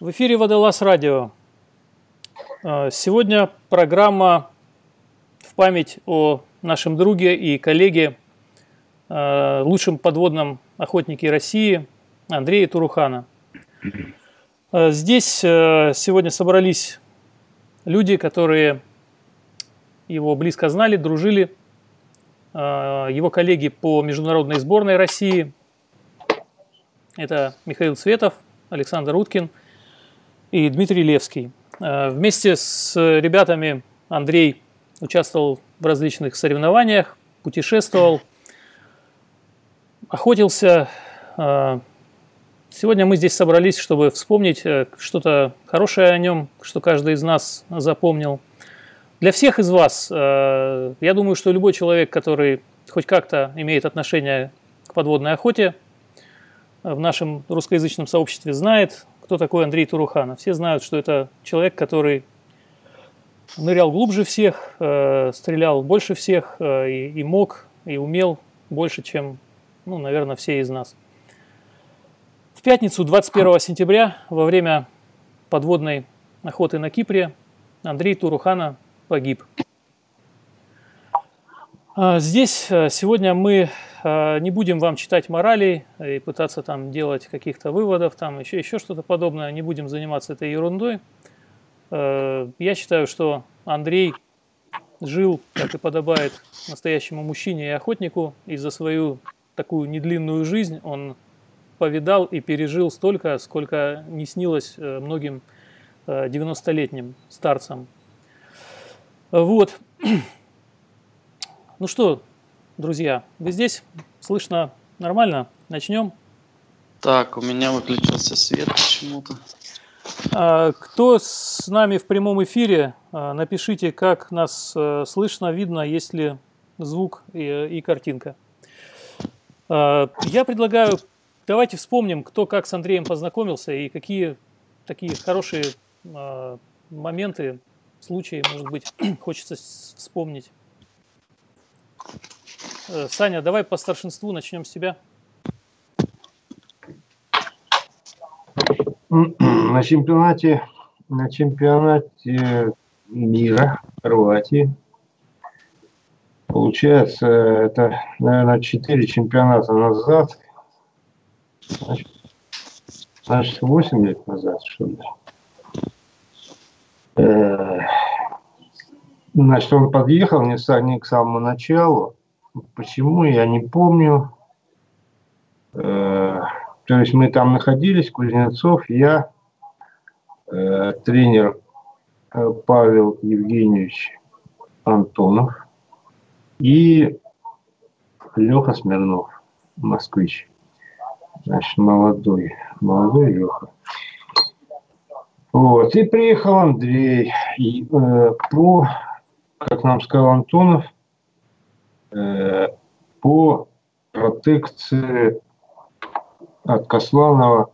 В эфире Водолаз Радио. А, сегодня программа в память о нашем друге и коллеге, а, лучшем подводном охотнике России Андрее Турухана. А, здесь сегодня собрались люди, которые его близко знали, дружили, его коллеги по международной сборной России. Это Михаил Цветов, Александр Уткин и Дмитрий Левский. Э, вместе с ребятами Андрей участвовал в различных соревнованиях, путешествовал, охотился. Э, сегодня мы здесь собрались, чтобы вспомнить э, что-то хорошее о нем, что каждый из нас запомнил. Для всех из вас, я думаю, что любой человек, который хоть как-то имеет отношение к подводной охоте, в нашем русскоязычном сообществе знает, кто такой Андрей Туруханов. Все знают, что это человек, который нырял глубже всех, э, стрелял больше всех э, и, и мог, и умел больше, чем, ну, наверное, все из нас. В пятницу, 21 сентября, во время подводной охоты на Кипре, Андрей Турухана погиб. А здесь э, сегодня мы не будем вам читать морали и пытаться там делать каких-то выводов, там еще, еще что-то подобное, не будем заниматься этой ерундой. Э, я считаю, что Андрей жил, как и подобает настоящему мужчине и охотнику, и за свою такую недлинную жизнь он повидал и пережил столько, сколько не снилось э, многим 90-летним старцам. Вот. Ну что, друзья, вы здесь? Слышно нормально? Начнем? Так, у меня выключился свет почему-то. А, кто с нами в прямом эфире, а, напишите, как нас э, слышно, видно, есть ли звук и, и картинка. А, я предлагаю, давайте вспомним, кто как с Андреем познакомился и какие такие хорошие моменты, случаи, может быть, хочется вспомнить. Э, Саня, давай по старшинству начнем с тебя. На чемпионате, на чемпионате мира Хорватии Получается, это, наверное, 4 чемпионата назад. Значит, значит 8 лет назад, что ли. Э, значит, он подъехал не, не к самому началу. Почему, я не помню. Э, то есть мы там находились, Кузнецов, я, э, тренер э, Павел Евгеньевич Антонов и Леха Смирнов, москвич. Значит, молодой, молодой Леха. Вот, и приехал Андрей. И, э, по, как нам сказал Антонов, по протекции от Косланова,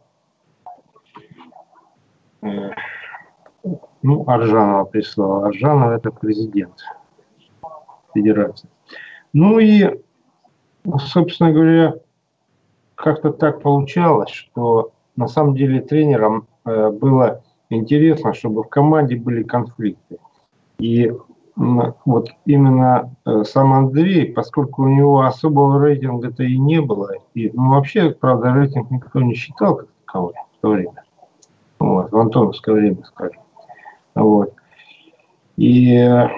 ну, Аржанова прислал. Аржанов это президент Федерации. Ну и, собственно говоря, как-то так получалось, что на самом деле тренерам э, было интересно, чтобы в команде были конфликты. И вот именно э, сам Андрей, поскольку у него особого рейтинга-то и не было, и ну, вообще, правда, рейтинг никто не считал как таковой в то время. Вот, в Антоновское время, скажем. Вот. И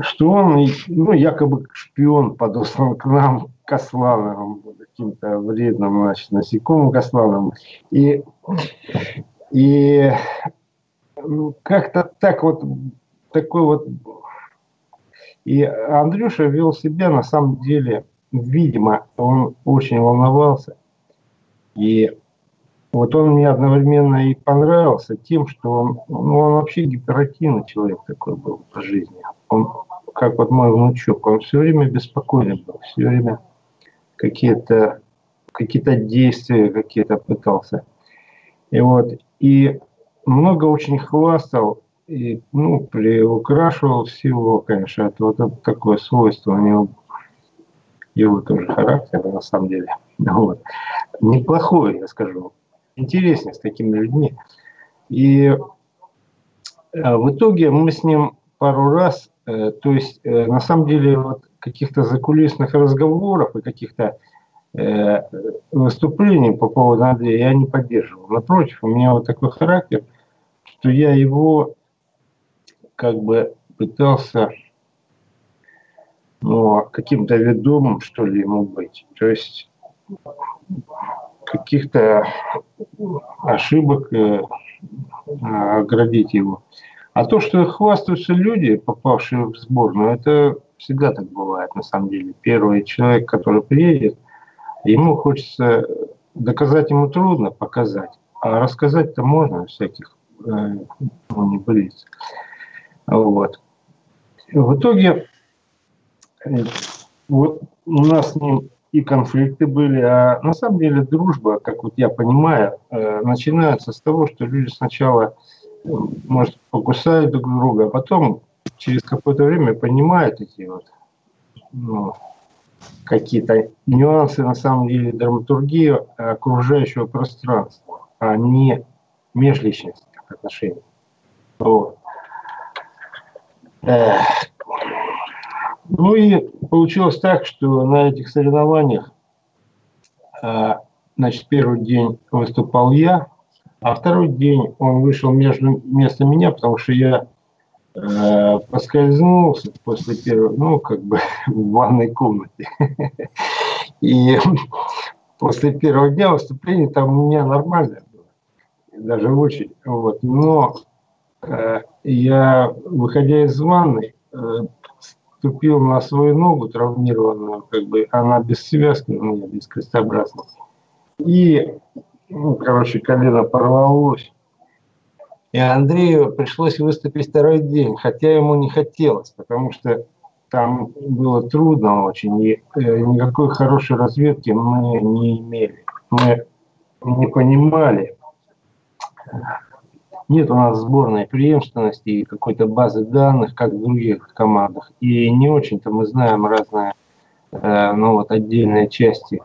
что он, ну, якобы шпион подослан к нам, к Аслановым, каким-то вредным, значит, насекомым к Аслановым. И и ну, как-то так вот, такой вот... И Андрюша вел себя, на самом деле, видимо, он очень волновался. И вот он мне одновременно и понравился тем, что он, ну, он вообще гиперактивный человек такой был по жизни. Он, как вот мой внучок, он все время беспокойный был, все время какие-то какие-то действия какие-то пытался. И вот, и много очень хвастал и ну, приукрашивал всего, конечно, это вот это такое свойство у него, его тоже характера на самом деле. Вот. Неплохой, я скажу. Интереснее с такими людьми. И э, в итоге мы с ним пару раз, э, то есть э, на самом деле вот каких-то закулисных разговоров и каких-то выступлений по поводу Андрея я не поддерживал. Напротив, у меня вот такой характер, что я его как бы пытался ну, каким-то ведомым, что ли, ему быть. То есть каких-то ошибок э, оградить его. А то, что хвастаются люди, попавшие в сборную, это всегда так бывает на самом деле. Первый человек, который приедет, ему хочется доказать ему трудно, показать. А рассказать-то можно всяких э, не болится. Вот. В итоге э, вот у нас с ним и конфликты были, а на самом деле дружба, как вот я понимаю, э, начинается с того, что люди сначала, э, может, покусают друг друга, а потом через какое-то время понимают эти вот ну, какие-то нюансы, на самом деле, драматургии окружающего пространства, а не межличностных отношений. Вот. Ну и получилось так, что на этих соревнованиях, а, значит, первый день выступал я, а второй день он вышел между, вместо меня, потому что я э, поскользнулся после первого, ну, как бы в ванной комнате. И после первого дня выступления там у меня нормально было, даже очень. Вот. Но э, я, выходя из ванны, э, ступил на свою ногу травмированную, как бы она без связки у меня, без крестообразности. И, ну, короче, колено порвалось. И Андрею пришлось выступить второй день, хотя ему не хотелось, потому что там было трудно очень, и э, никакой хорошей разведки мы не имели. Мы не понимали, нет у нас сборной преемственности и какой-то базы данных, как в других командах. И не очень-то мы знаем разные, э, ну вот отдельные части,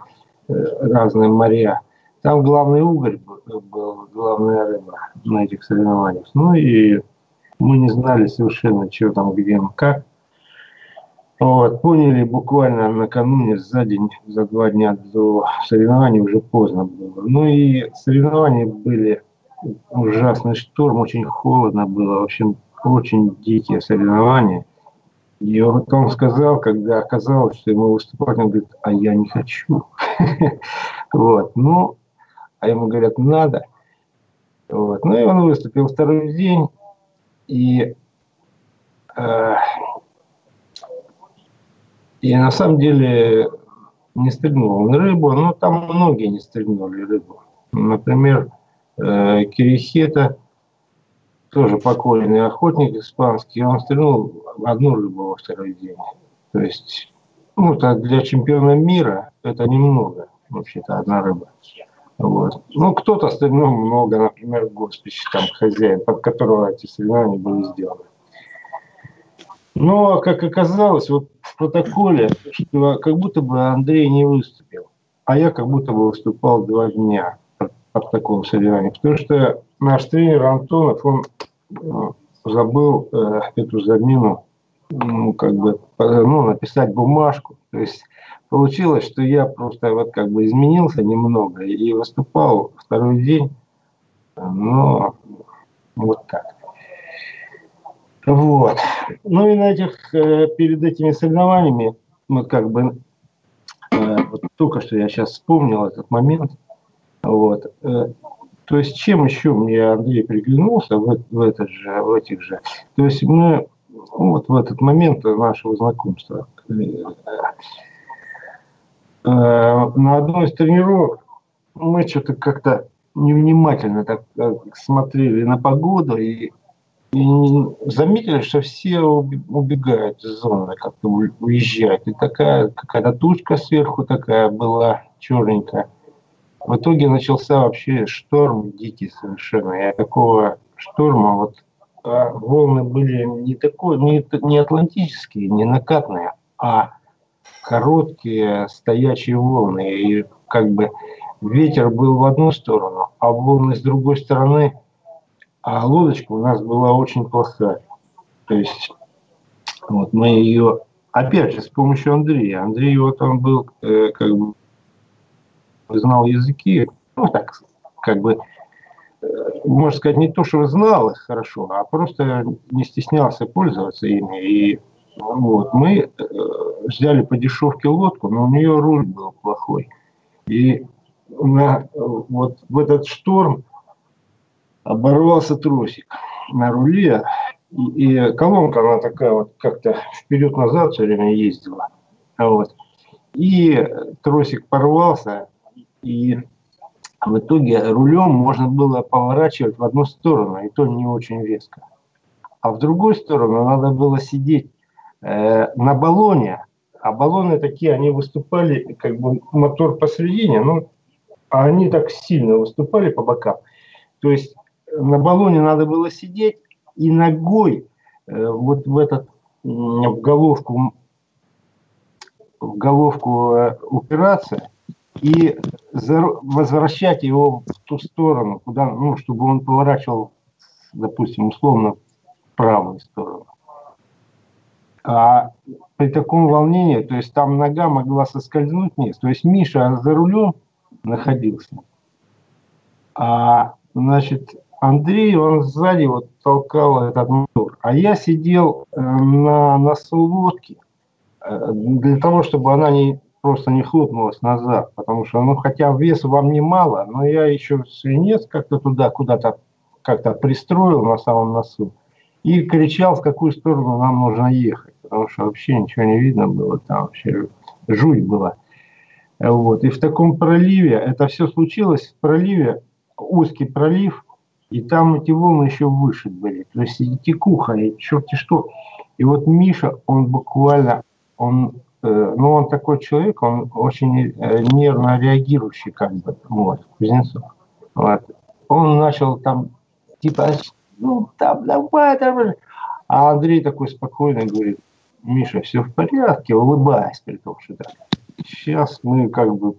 э, разные моря. Там главный уголь был, главная рыба на этих соревнованиях. Ну и мы не знали совершенно, что там, где, как. Вот, поняли буквально накануне, за день, за два дня до соревнований уже поздно было. Ну и соревнования были ужасный шторм, очень холодно было, в общем, очень дикие соревнования. И вот он сказал, когда оказалось, что ему выступать, он говорит, а я не хочу. Вот, ну, а ему говорят, надо. Вот, ну и он выступил второй день, и, э, и на самом деле не стрельнул он рыбу, но там многие не стрельнули рыбу. Например, э, Кирихета, тоже покойный охотник испанский, он стрельнул одну рыбу во второй день. То есть, ну, для чемпиона мира это немного, вообще-то, одна рыба. Вот. Ну, кто-то стрельнул много, например, Госпич, там, хозяин, под которого эти соревнования были сделаны. Но, как оказалось, вот в протоколе, что как будто бы Андрей не выступил, а я как будто бы выступал два дня от такого соревнования. Потому что наш тренер Антонов, он э, забыл э, эту замену, ну, как бы, ну, написать бумажку. То есть получилось, что я просто вот как бы изменился немного и выступал второй день, но вот так. Вот. Ну и на этих, э, перед этими соревнованиями, мы как бы, э, вот только что я сейчас вспомнил этот момент, вот. Э, то есть чем еще мне Андрей приглянулся в, в, этот же, в этих же. То есть мы ну, вот в этот момент нашего знакомства на одной из тренировок мы что-то как-то невнимательно так, так смотрели на погоду и, и заметили, что все убегают из зоны, как-то уезжают. И такая какая-то тучка сверху такая была черненькая. В итоге начался вообще шторм дикий совершенно. Я такого шторма, вот а волны были не такой, не, не атлантические, не накатные, а короткие стоячие волны. И как бы ветер был в одну сторону, а волны с другой стороны, а лодочка у нас была очень плохая. То есть вот мы ее, опять же, с помощью Андрея. Андрей вот он был, э, как бы, знал языки, ну так, как бы, э, можно сказать, не то, что знал их хорошо, а просто не стеснялся пользоваться ими. И вот, мы э, взяли по дешевке лодку, но у нее руль был плохой. И на, вот в этот шторм оборвался тросик на руле, и, и колонка, она такая вот как-то вперед-назад все время ездила. Вот. И тросик порвался, и в итоге рулем можно было поворачивать в одну сторону, и то не очень резко. А в другую сторону надо было сидеть на баллоне, а баллоны такие, они выступали, как бы мотор посередине, а они так сильно выступали по бокам. То есть на баллоне надо было сидеть и ногой э, вот в этот в головку в головку э, упираться и возвращать его в ту сторону, куда, ну, чтобы он поворачивал, допустим, условно, в правую сторону. А при таком волнении, то есть там нога могла соскользнуть вниз. То есть Миша за рулем находился. А, значит, Андрей, он сзади вот толкал этот мотор. А я сидел э, на носу лодки э, для того, чтобы она не, просто не хлопнулась назад. Потому что, ну, хотя вес вам немало, но я еще свинец как-то туда куда-то как-то пристроил на самом носу и кричал, в какую сторону нам нужно ехать, потому что вообще ничего не видно было, там вообще жуть была. Вот. И в таком проливе, это все случилось в проливе, узкий пролив, и там эти волны еще выше были. То есть и текуха, и черти что. И вот Миша, он буквально, он, э, ну он такой человек, он очень э, нервно реагирующий как бы, вот, Кузнецов. Вот. Он начал там, типа, ну там давай, давай. А Андрей такой спокойный говорит, Миша, все в порядке, улыбаясь при том, что так. Сейчас мы как бы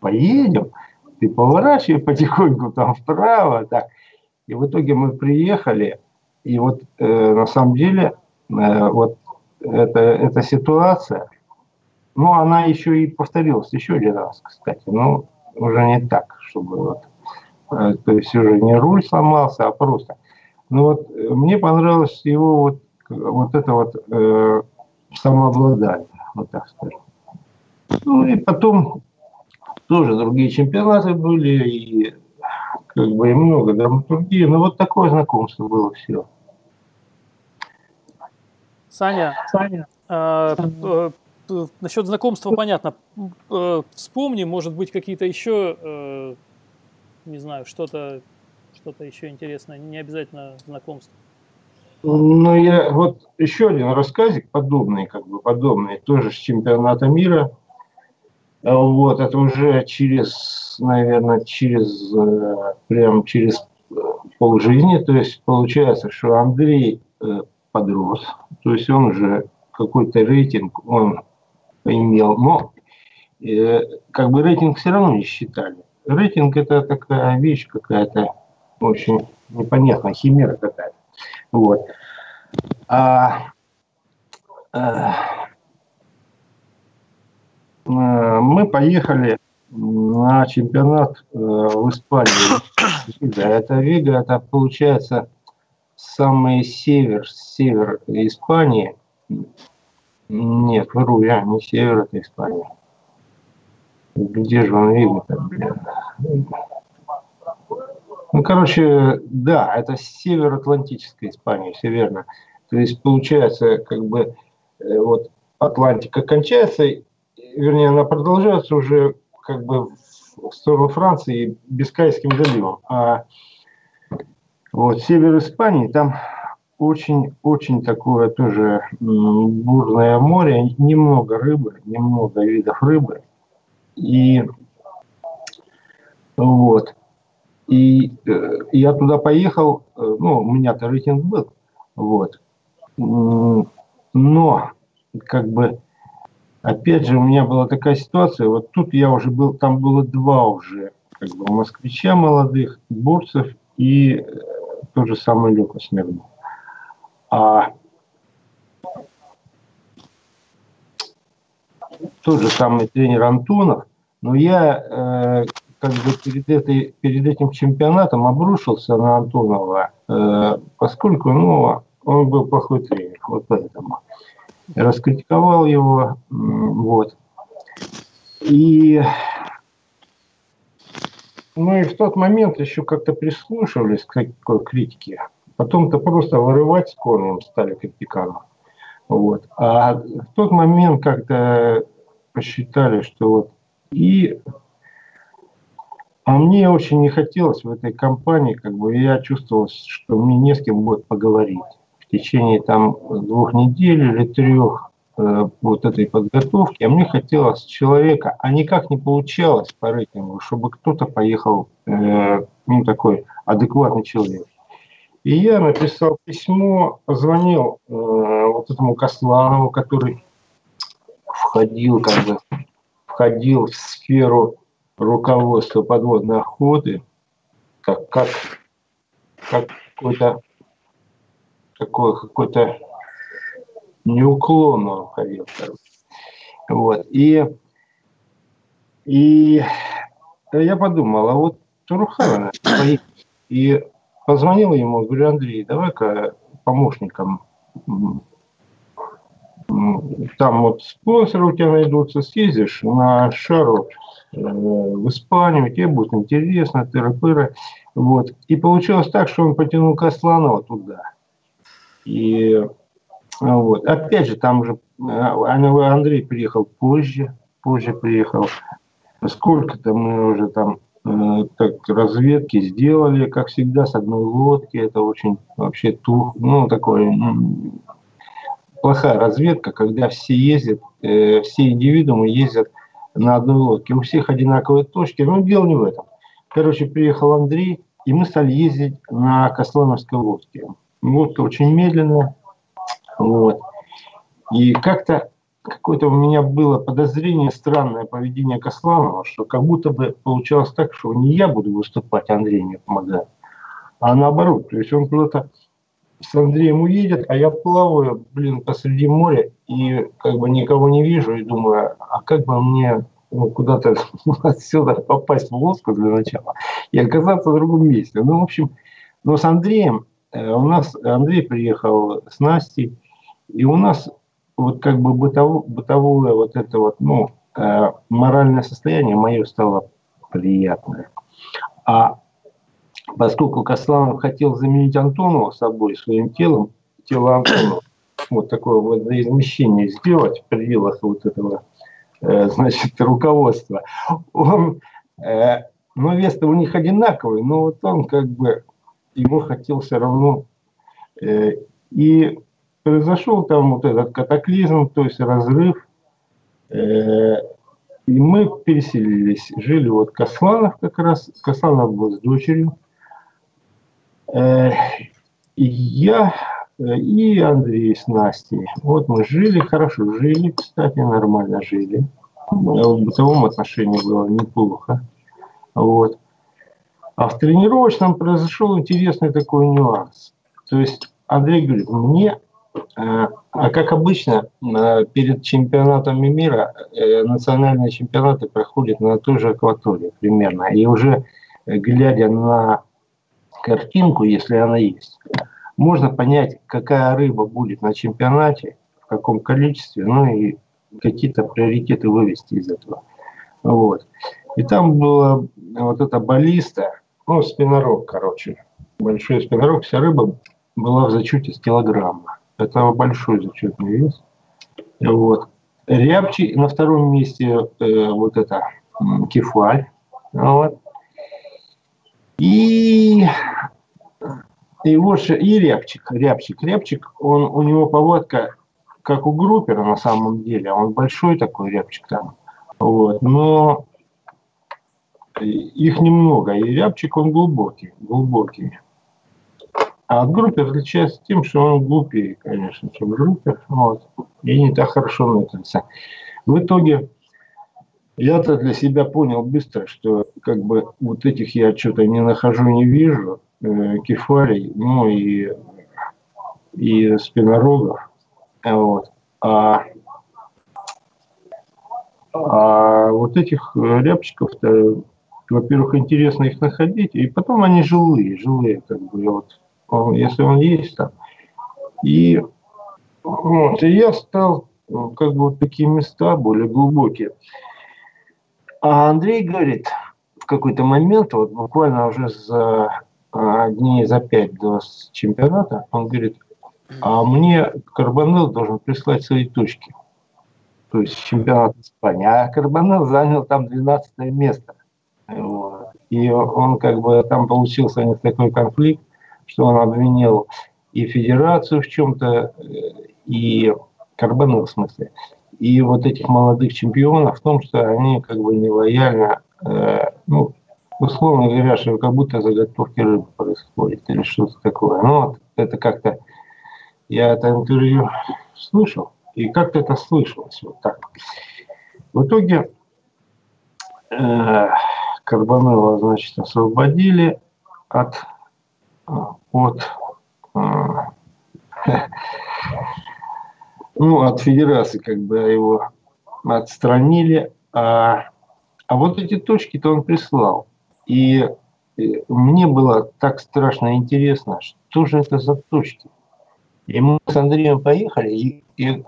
поедем, ты поворачивай потихоньку там вправо, так. И в итоге мы приехали, и вот э, на самом деле э, вот эта, эта ситуация, ну, она еще и повторилась еще один раз, кстати, но уже не так, чтобы вот, э, то есть уже не руль сломался, а просто. Ну вот э, мне понравилось его вот, вот это вот э, самообладание, вот так скажем. Ну и потом тоже другие чемпионаты были, и как бы и много драматургии, но вот такое знакомство было все. Саня, Саня, э, э, насчет знакомства понятно. Э, вспомни, может быть, какие-то еще, э, не знаю, что-то что-то еще интересное, не обязательно знакомство. Ну, я вот еще один рассказик подобный, как бы подобный, тоже с чемпионата мира. Вот, это уже через, наверное, через, э, прям через э, полжизни, то есть получается, что Андрей э, подрос, то есть он уже какой-то рейтинг он имел, но как бы рейтинг все равно не считали. Рейтинг это такая вещь какая-то очень непонятная, химера какая-то. Вот. А, а, мы поехали на чемпионат э, в Испании. Да, это Вига, это получается самый север, север Испании. Нет, вру я, не север, это Испания. Где же он блин? Ну, короче, да, это североатлантическая Испания, все верно. То есть, получается, как бы, э, вот Атлантика кончается, вернее, она продолжается уже как бы в сторону Франции Бискайским заливом. А вот север Испании, там очень-очень такое тоже бурное море, немного рыбы, немного видов рыбы. И вот. И э, я туда поехал, э, ну, у меня-то рейтинг был, вот. Но, как бы, опять же, у меня была такая ситуация, вот тут я уже был, там было два уже, как бы, москвича молодых, борцев и э, тот же самый Леха Смирнов. А тот же самый тренер Антонов, но я э, как бы перед, этой, перед этим чемпионатом обрушился на Антонова, э, поскольку ну, он был плохой тренер, вот поэтому. Раскритиковал его, вот. И, ну и в тот момент еще как-то прислушивались к такой критике. Потом-то просто вырывать с корнем стали критиканов. Вот. А в тот момент как-то посчитали, что вот и а мне очень не хотелось в этой компании, как бы я чувствовал, что мне не с кем будет поговорить. В течение там двух недель или трех э, вот этой подготовки, а мне хотелось человека, а никак не получалось по рейтингу, чтобы кто-то поехал, э, ну такой адекватный человек. И я написал письмо, позвонил э, вот этому Косланову, который входил как бы входил в сферу руководства подводной охоты, как, как, как какой-то какой, какой-то неуклонно короче. Вот. И, и я подумал, а вот Турухана и позвонил ему, говорю, Андрей, давай-ка помощником там вот спонсоры у тебя найдутся, съездишь на шару в Испанию, тебе будет интересно, тыры-пыры. Вот. И получилось так, что он потянул Косланова туда. И вот. Опять же, там уже э, Андрей приехал позже, позже приехал. Сколько-то мы уже там э, так разведки сделали, как всегда, с одной лодки. Это очень вообще тух, ну, такой плохая разведка, когда все ездят, э, все индивидуумы ездят на одной лодке. У всех одинаковые точки, но дело не в этом. Короче, приехал Андрей, и мы стали ездить на Кослановской лодке. Лодка очень медленная. Вот. И как-то какое-то у меня было подозрение, странное поведение Косланова, что как будто бы получалось так, что не я буду выступать, Андрей мне помогает, а наоборот. То есть он куда-то с Андреем уедет, а я плаваю, блин, посреди моря и как бы никого не вижу и думаю, а как бы мне ну, куда-то отсюда попасть в лодку для начала и оказаться в другом месте. Ну, в общем, но с Андреем, э, у нас Андрей приехал с Настей, и у нас вот как бы бытовое, бытовое вот это вот, ну, э, моральное состояние мое стало приятное. А поскольку Косланов хотел заменить Антонова собой, своим телом, тело Антонова, вот такое вот измещение сделать в пределах вот этого, э, значит, руководства, он, э, ну, вес у них одинаковый, но вот он как бы, ему хотел все равно, э, и произошел там вот этот катаклизм, то есть разрыв, э, и мы переселились, жили вот Косланов как раз, Косланов был с дочерью, я э, и Андрей с Настей. Вот мы жили, хорошо жили, кстати, нормально жили. В бытовом отношении было неплохо. Вот. А в тренировочном произошел интересный такой нюанс. То есть Андрей говорит, мне, э, а как обычно, перед чемпионатами мира национальные чемпионаты проходят на той же акватории примерно. И уже глядя на картинку, если она есть. Можно понять, какая рыба будет на чемпионате, в каком количестве, ну и какие-то приоритеты вывести из этого. Вот. И там была вот эта баллиста, ну, спинорог, короче, большой спинорог, вся рыба была в зачете с килограмма. Это большой зачетный вес. Вот. Рябчий на втором месте э, вот это кефаль. Вот. И, и вот и рябчик, рябчик, рябчик, он, у него поводка как у группера на самом деле, он большой такой рябчик там, вот, но их немного, и рябчик он глубокий, глубокий. А от группер отличается тем, что он глупее, конечно, чем группер, вот, и не так хорошо ныкается. В итоге я-то для себя понял быстро, что как бы вот этих я что-то не нахожу, не вижу, э, кефалей, ну и, и спинорогов. Вот. А, а вот этих рябчиков-то, во-первых, интересно их находить, и потом они жилые, жилые, как бы, вот, если он есть там. И, вот, и я стал как бы вот такие места более глубокие. А Андрей говорит, в какой-то момент, вот буквально уже за а, дней за пять до чемпионата, он говорит, а мне Карбонел должен прислать свои точки. То есть чемпионат Испании. А Карбонел занял там 12 место. Вот. И он как бы там получился у такой конфликт, что он обвинил и федерацию в чем-то, э, и Карбонел в смысле, и вот этих молодых чемпионов в том, что они как бы нелояльно, э, ну, условно говоря, что как будто заготовки рыбы происходит или что-то такое. Ну, вот это как-то, я это интервью слышал, и как-то это слышалось вот так. В итоге э, Карбонелла, значит, освободили от, от э, ну, от федерации бы его отстранили, а, а вот эти точки-то он прислал. И мне было так страшно интересно, что же это за точки. И мы с Андреем поехали, и, и,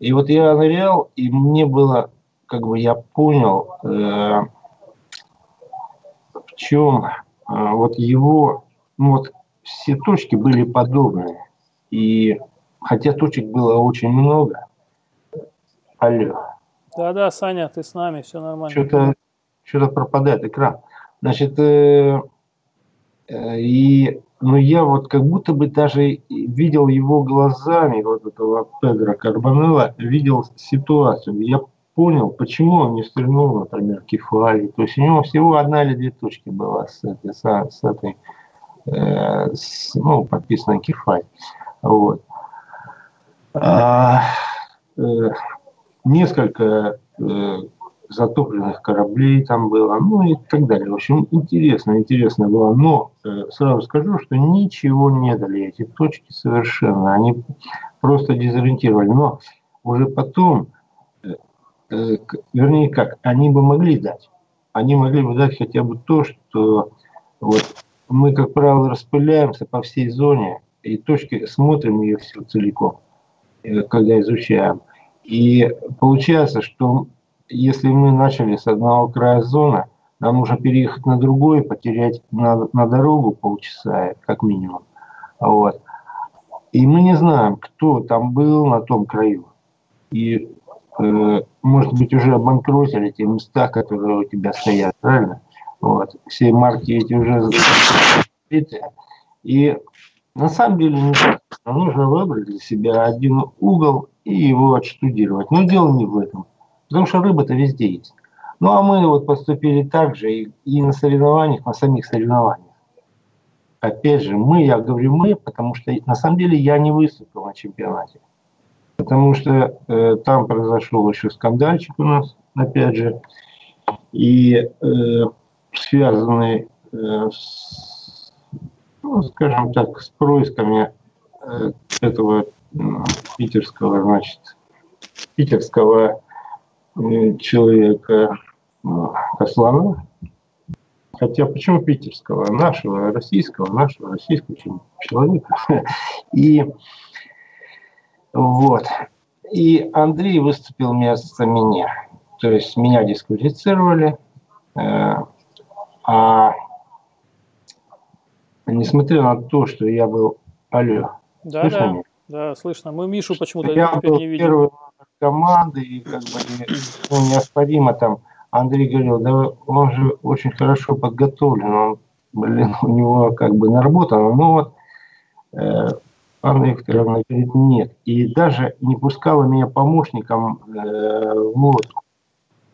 и вот я нырял, и мне было, как бы я понял, э, в чем э, вот его, ну вот все точки были подобные. И хотя точек было очень много. Алло. Да-да, Саня, ты с нами, все нормально. Что-то что пропадает экран. Значит, э, э, и ну я вот как будто бы даже видел его глазами, вот этого Педро Карбонелла, видел ситуацию. Я понял, почему он не стрельнул, например, Кефали. То есть у него всего одна или две точки была с этой, с, с этой э, с, ну, подписанной Кефаль. Вот. Э, несколько э, затопленных кораблей там было, ну и так далее. В общем, интересно, интересно было. Но э, сразу скажу, что ничего не дали эти точки совершенно. Они просто дезориентировали. Но уже потом, вернее как, они бы могли дать. Они могли бы дать хотя бы то, что вот мы, как правило, распыляемся по всей зоне и точки смотрим ее все целиком. Э, когда изучаем. И получается, что если мы начали с одного края зоны, нам нужно переехать на другой, потерять на, на дорогу полчаса, как минимум. Вот. И мы не знаем, кто там был на том краю. И, э, может быть, уже обанкротили те места, которые у тебя стоят, правильно? Вот. Все марки эти уже закрыты. И на самом деле не так. Нужно выбрать для себя один угол и его отштудировать. Но дело не в этом. Потому что рыба-то везде есть. Ну а мы вот поступили так же и, и на соревнованиях, на самих соревнованиях. Опять же, мы, я говорю мы, потому что на самом деле я не выступил на чемпионате. Потому что э, там произошел еще скандальчик у нас, опять же, и э, связанный э, с ну, скажем так, с происками э, этого питерского, значит, питерского э, человека Кослана. Хотя почему питерского? Нашего, российского, нашего, российского человека. И вот. И Андрей выступил вместо меня. То есть меня дисквалифицировали, э, а несмотря на то, что я был... Алло, да, слышно да, меня? Да, слышно. Мы Мишу почему-то я был не видим. первый команды, и как бы ну, неоспоримо там Андрей говорил, да он же очень хорошо подготовлен, он, блин, у него как бы наработано, но вот э, Анна Викторовна говорит, нет. И даже не пускала меня помощником э, в лодку.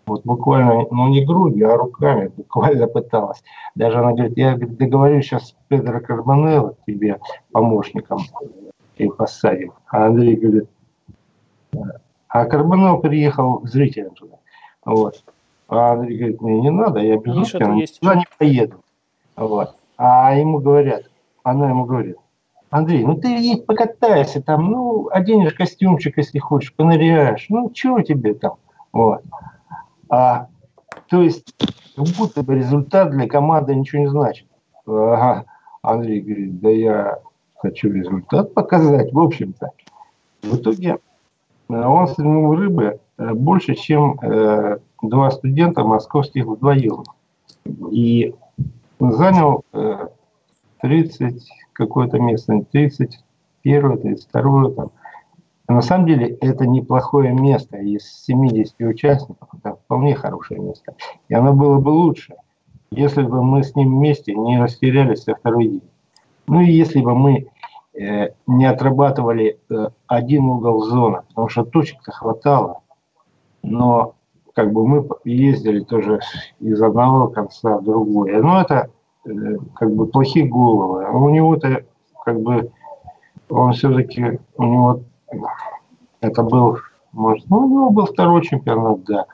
Вот буквально, ну не грудью, а руками буквально пыталась. Даже она говорит, я договорюсь сейчас с Педро Карбонелло тебе помощником и посадим. А Андрей говорит, А Карбонал приехал зрителем туда. Вот. А Андрей говорит, мне не надо, я без Видишь, русского это никуда есть. не поеду. Вот. А ему говорят, она ему говорит, Андрей, ну ты едь покатайся там, ну, оденешь костюмчик, если хочешь, поныряешь, ну, чего тебе там, вот. А, то есть, как будто бы результат для команды ничего не значит. Ага. Андрей говорит, да я хочу результат показать, в общем-то. В итоге э, он стрельнул рыбы э, больше, чем э, два студента московских вдвоем. И занял э, 30 какое-то место, 31 32 там. А на самом деле это неплохое место. Из 70 участников это вполне хорошее место. И оно было бы лучше, если бы мы с ним вместе не растерялись со второй день. Ну и если бы мы э, не отрабатывали э, один угол зоны, потому что точек-то хватало, но как бы мы ездили тоже из одного конца в другое. Но это э, как бы плохие головы. А у него-то как бы он все-таки у него это был может ну у него был второй чемпионат да.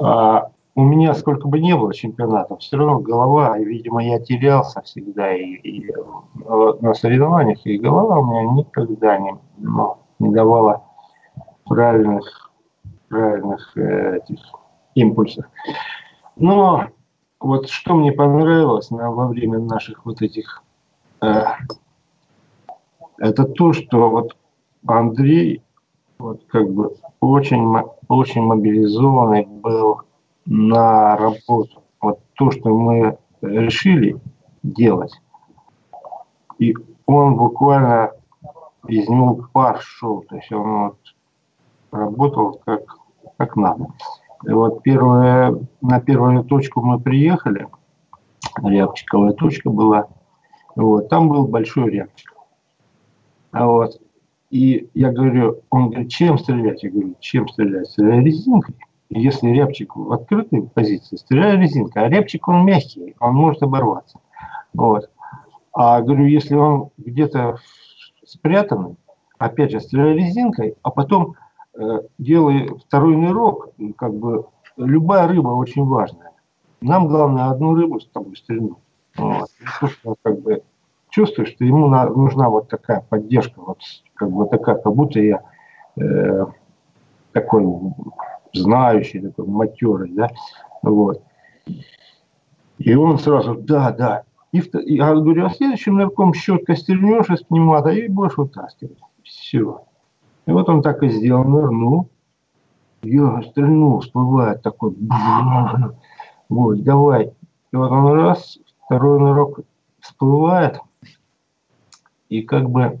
А у меня сколько бы не было чемпионатов все равно голова и видимо я терялся всегда и, и э, на соревнованиях и голова у меня никогда не ну, не давала правильных правильных э, этих импульсов. Но вот что мне понравилось на, во время наших вот этих э, это то, что вот Андрей вот как бы очень, очень мобилизованный был на работу. Вот то, что мы решили делать, и он буквально из него пар шел, то есть он вот работал как, как надо. И вот первое, на первую точку мы приехали, рябчиковая точка была, вот, там был большой рябчик. А вот, и я говорю, он говорит, чем стрелять? Я говорю, чем стрелять? Стреляй резинкой. Если рябчик в открытой позиции, стреляй резинкой. А рябчик, он мягкий, он может оборваться. Вот. А говорю, если он где-то спрятанный, опять же, стреляй резинкой, а потом э, делай второй нырок, и как бы любая рыба очень важная. Нам главное одну рыбу с тобой стрельнуть. Вот. И, как бы чувствуешь, что ему на, нужна вот такая поддержка, вот как бы такая, как будто я э, такой знающий, такой матерый, да, вот. И он сразу, да, да. И, я говорю, а следующим нырком щеткой стрельнешь из пневмата и будешь вытаскивать. Все. И вот он так и сделал, нырнул. Я стрельнул, всплывает такой. Вот, давай. И вот он раз, второй нырок всплывает. И как бы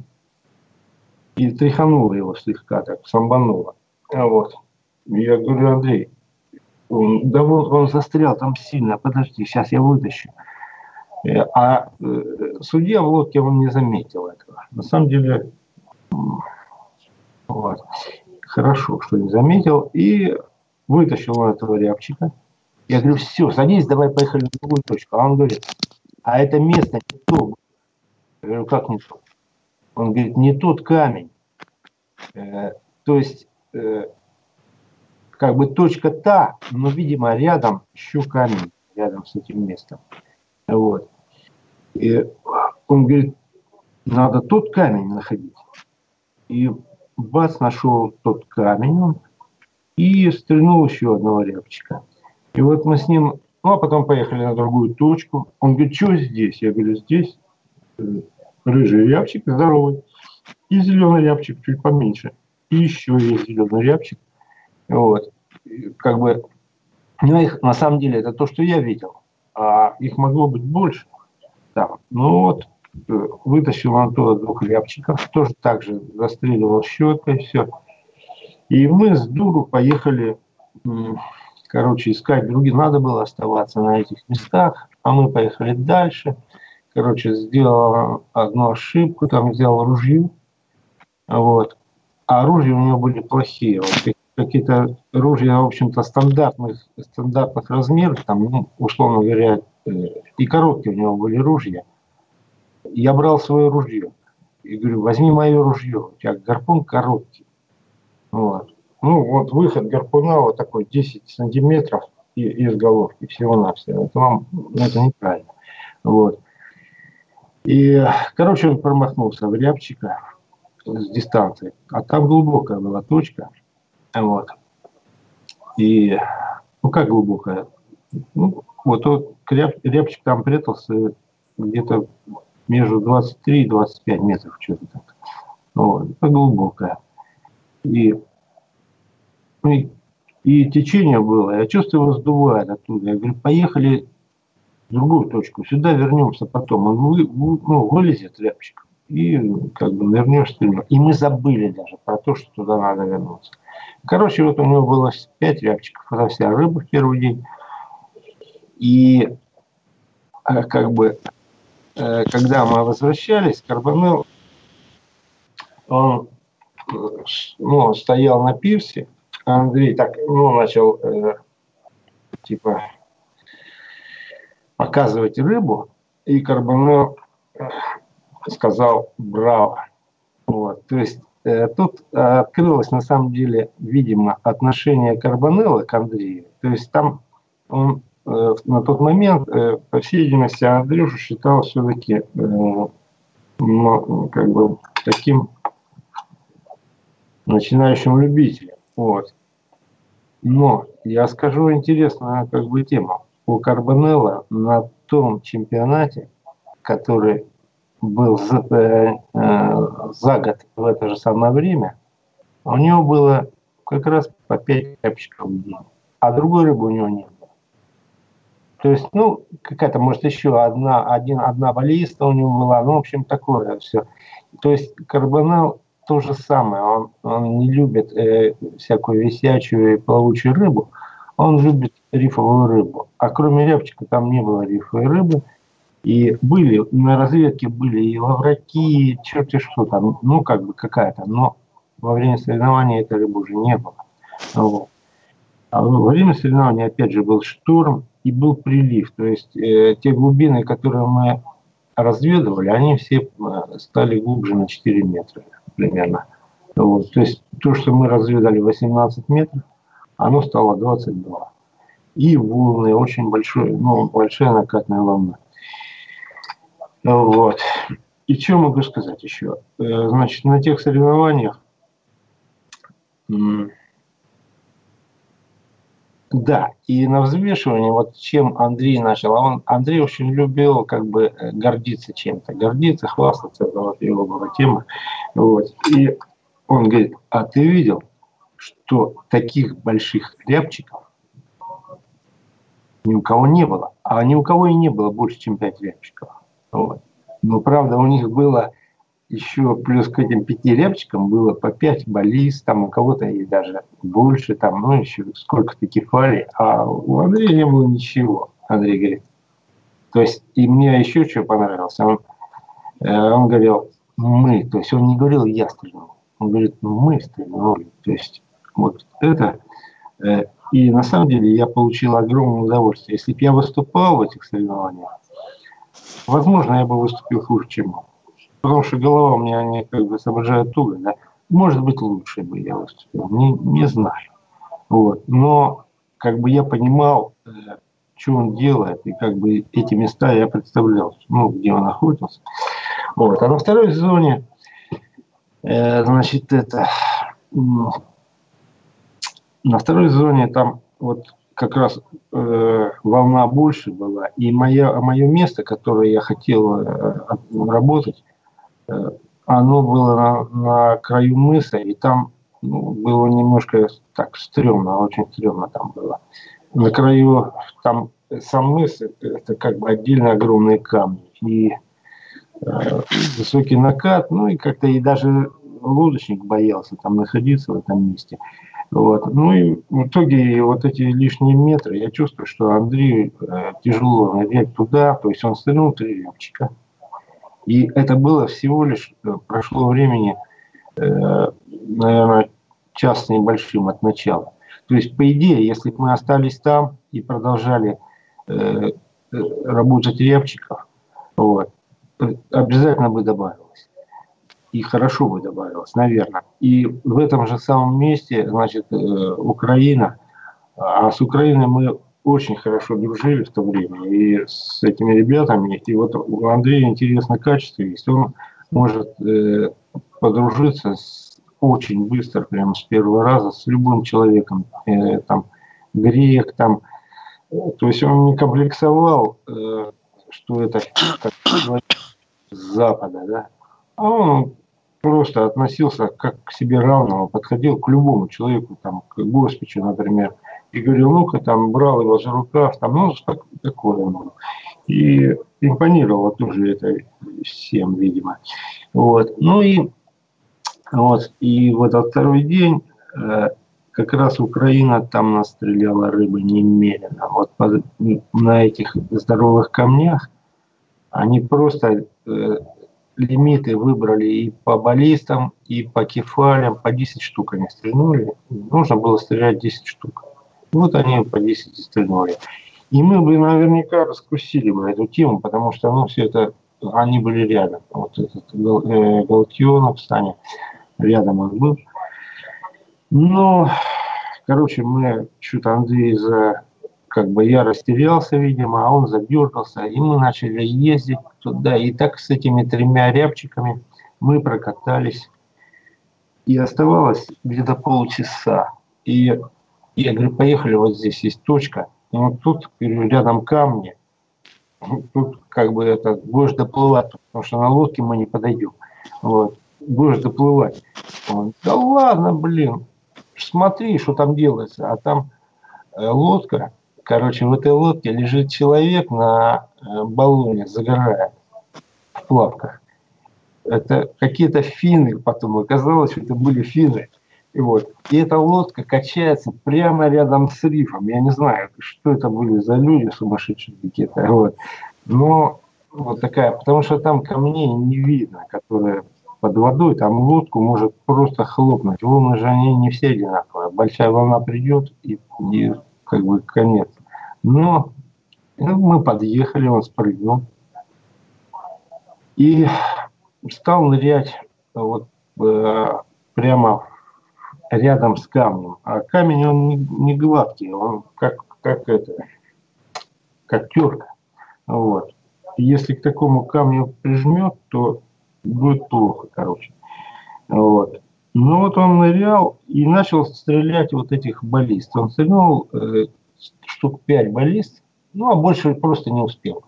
и тряхануло его слегка, так самбануло. А вот. Я говорю, Андрей, он, да вот он застрял там сильно, подожди, сейчас я вытащу. А э, судья в лодке, он не заметил этого. На самом деле, вот. хорошо, что не заметил. И вытащил он этого рябчика. Я говорю, все, садись, давай поехали в другую точку. А он говорит, а это место не то. Я говорю, как не то? Он говорит, не тот камень. Э, то есть, э, как бы точка та, но, видимо, рядом еще камень, рядом с этим местом. Вот. И он говорит, надо тот камень находить. И бац, нашел тот камень он, и стрельнул еще одного рябчика. И вот мы с ним, ну а потом поехали на другую точку. Он говорит, что здесь? Я говорю, здесь э, рыжий рябчик, здоровый, и зеленый рябчик чуть поменьше. И еще есть зеленый рябчик. Вот. Как бы, ну, их на самом деле это то, что я видел. А их могло быть больше. Там. Ну вот, э, вытащил он оттуда двух рябчиков, тоже так же застреливал щеткой, все. И мы с дуру поехали, короче, искать другие. Надо было оставаться на этих местах, а мы поехали дальше короче, сделал одну ошибку, там взял ружье, вот, а оружия у него были плохие, вот, какие-то ружья, в общем-то, стандартных, стандартных размеров, там, ну, условно говоря, э, и короткие у него были ружья. Я брал свое ружье и говорю, возьми мое ружье, у тебя гарпун короткий. Вот. ну, вот выход гарпуна вот такой 10 сантиметров из головки всего-навсего. Это вам это неправильно. Вот. И, короче, он промахнулся в рябчика с дистанции. А там глубокая была точка. Вот. И, ну как глубокая? Ну, вот тот ряб, рябчик там прятался где-то между 23 и 25 метров, что-то так. Вот. Глубокая. И, ну, и, и течение было. Я чувствую, его сдувает оттуда. Я говорю, поехали другую точку. Сюда вернемся потом. Он вы, ну, вылезет рябчик и как бы вернешься. И мы забыли даже про то, что туда надо вернуться. Короче, вот у него было 5 рябчиков. Это вся рыба в первый день. И э, как бы, э, когда мы возвращались, Карбонел, он ну, стоял на пирсе, Андрей так, ну, начал, э, типа, показывать рыбу, и Карбонел сказал «Браво!». Вот, то есть э, тут открылось на самом деле, видимо, отношение Карбонелла к Андрею. То есть там он э, на тот момент, э, по всей видимости, Андрюшу считал все-таки э, ну, как бы таким начинающим любителем. Вот. Но я скажу интересную как бы тему. У Карбонелла на том чемпионате, который был за, э, э, за год в это же самое время, у него было как раз по 5 капчиков день. А другой рыбы у него не было. То есть, ну, какая-то, может, еще одна, один, одна баллиста у него была, ну, в общем, такое все. То есть карбонал то же самое. Он, он не любит э, всякую висячую и плавучую рыбу, он любит рифовую рыбу. А кроме рябчика там не было рифовой рыбы. И были, на разведке были и лавраки, черти что там, ну как бы какая-то, но во время соревнований этой рыбы уже не было. Вот. А во время соревнований опять же был шторм и был прилив. То есть э, те глубины, которые мы разведывали, они все э, стали глубже на 4 метра примерно. Вот. То есть то, что мы разведали 18 метров, оно стало 22. И волны очень большой, ну, большая накатная волна. Вот. И что могу сказать еще? Э, значит, на тех соревнованиях да, и на взвешивании, вот чем Андрей начал, а он, Андрей очень любил как бы э, гордиться чем-то, гордиться, хвастаться, это вот его была тема. Вот. И он говорит, а ты видел, что таких больших рябчиков ни у кого не было, а ни у кого и не было больше, чем 5 рябчиков. Вот. Но правда у них было еще плюс к этим пяти рябчикам было по пять баллист, там у кого-то и даже больше, там, ну, еще сколько-то кефалий, а у Андрея не было ничего, Андрей говорит. То есть, и мне еще что понравилось, он, э, он говорил, мы, то есть он не говорил, я стрельнул, он говорит, мы стрельнули, то есть, вот это, э, и на самом деле я получил огромное удовольствие. Если бы я выступал в этих соревнованиях, возможно, я бы выступил хуже, чем он потому что голова у меня не как бы соображает туго, да. Может быть, лучше бы я выступил, не, не знаю. Вот. Но как бы я понимал, э, что он делает, и как бы эти места я представлял, ну, где он находился. Вот. А на второй зоне, э, значит, это на второй зоне там вот как раз э, волна больше была, и мое, мое место, которое я хотел э, работать, Э, оно было на, на краю мыса, и там ну, было немножко так стрёмно, очень стрёмно там было. На краю, там сам мыс, это, как бы отдельно огромные камни. И э, высокий накат, ну и как-то и даже лодочник боялся там находиться в этом месте. Вот. Ну и в итоге вот эти лишние метры, я чувствую, что Андрей э, тяжело нырять туда, то есть он стрельнул три рябчика. И это было всего лишь, э, прошло времени, э, наверное, час небольшим от начала. То есть, по идее, если бы мы остались там и продолжали э, работать рябчиков, вот, обязательно бы добавилось. И хорошо бы добавилось, наверное. И в этом же самом месте, значит, э, Украина, а с Украиной мы очень хорошо дружили в то время и с этими ребятами. И вот у Андрея интересное качество есть. Он может э, подружиться с, очень быстро, прямо с первого раза, с любым человеком. Э, там, грек, там. То есть он не комплексовал, э, что это как с Запада, да. А он просто относился как к себе равному, подходил к любому человеку, там, к Госпичу, например, и говорил, ну-ка, там, брал его за рукав, там, ну, так, такое, ну. И импонировало тоже это всем, видимо. Вот. Ну и вот, и в этот второй день э, как раз Украина там настреляла рыбы немерено. Вот на этих здоровых камнях они просто э, лимиты выбрали и по баллистам, и по кефалям, по 10 штук они стрельнули. Нужно было стрелять 10 штук. Вот они по 10 стрельнули. И мы бы наверняка раскусили бы эту тему, потому что ну, все это, они были рядом. Вот этот э, Галтионов, Саня, рядом он был. Но, короче, мы что-то Андрей за как бы я растерялся, видимо, а он задергался, и мы начали ездить туда. И так с этими тремя рябчиками мы прокатались. И оставалось где-то полчаса. И я говорю, поехали, вот здесь есть точка. И вот тут рядом камни. Тут как бы это будешь доплывать, потому что на лодке мы не подойдем. Вот. Будешь доплывать. Он, да ладно, блин, смотри, что там делается. А там э, лодка Короче, в этой лодке лежит человек на э, баллоне, загорая в плавках. Это какие-то финны потом оказалось, что это были финны. И, вот. и эта лодка качается прямо рядом с рифом. Я не знаю, что это были за люди сумасшедшие какие-то. Вот. Но вот такая, потому что там камней не видно, которые под водой, там лодку может просто хлопнуть. Волны же они не все одинаковые. Большая волна придет и, и как бы конец. Но ну, мы подъехали, он спрыгнул и стал нырять вот э, прямо рядом с камнем. А камень он не, не гладкий, он как, как это, как терка. Вот. Если к такому камню прижмет, то будет плохо, короче. Вот. Ну вот он нырял и начал стрелять вот этих баллист. Он стрельнул э, штук 5 баллист, ну, а больше просто не успел.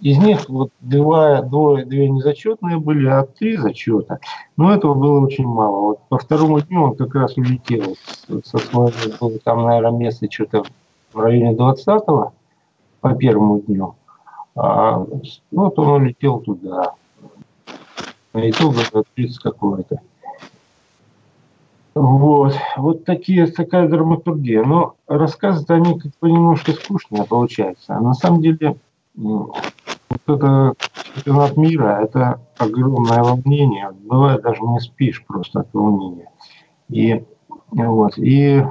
Из них вот два, двое, две незачетные были, а три зачета. Но этого было очень мало. Вот по второму дню он как раз улетел со своего, было там, наверное, место что-то в районе 20-го по первому дню. А, ну, вот он улетел туда. По итогу 30 какого-то. Вот, вот такие, такая драматургия. Но рассказы они как бы немножко скучные получаются. А на самом деле вот это чемпионат мира, это огромное волнение. Бывает даже не спишь просто от волнения. И вот, и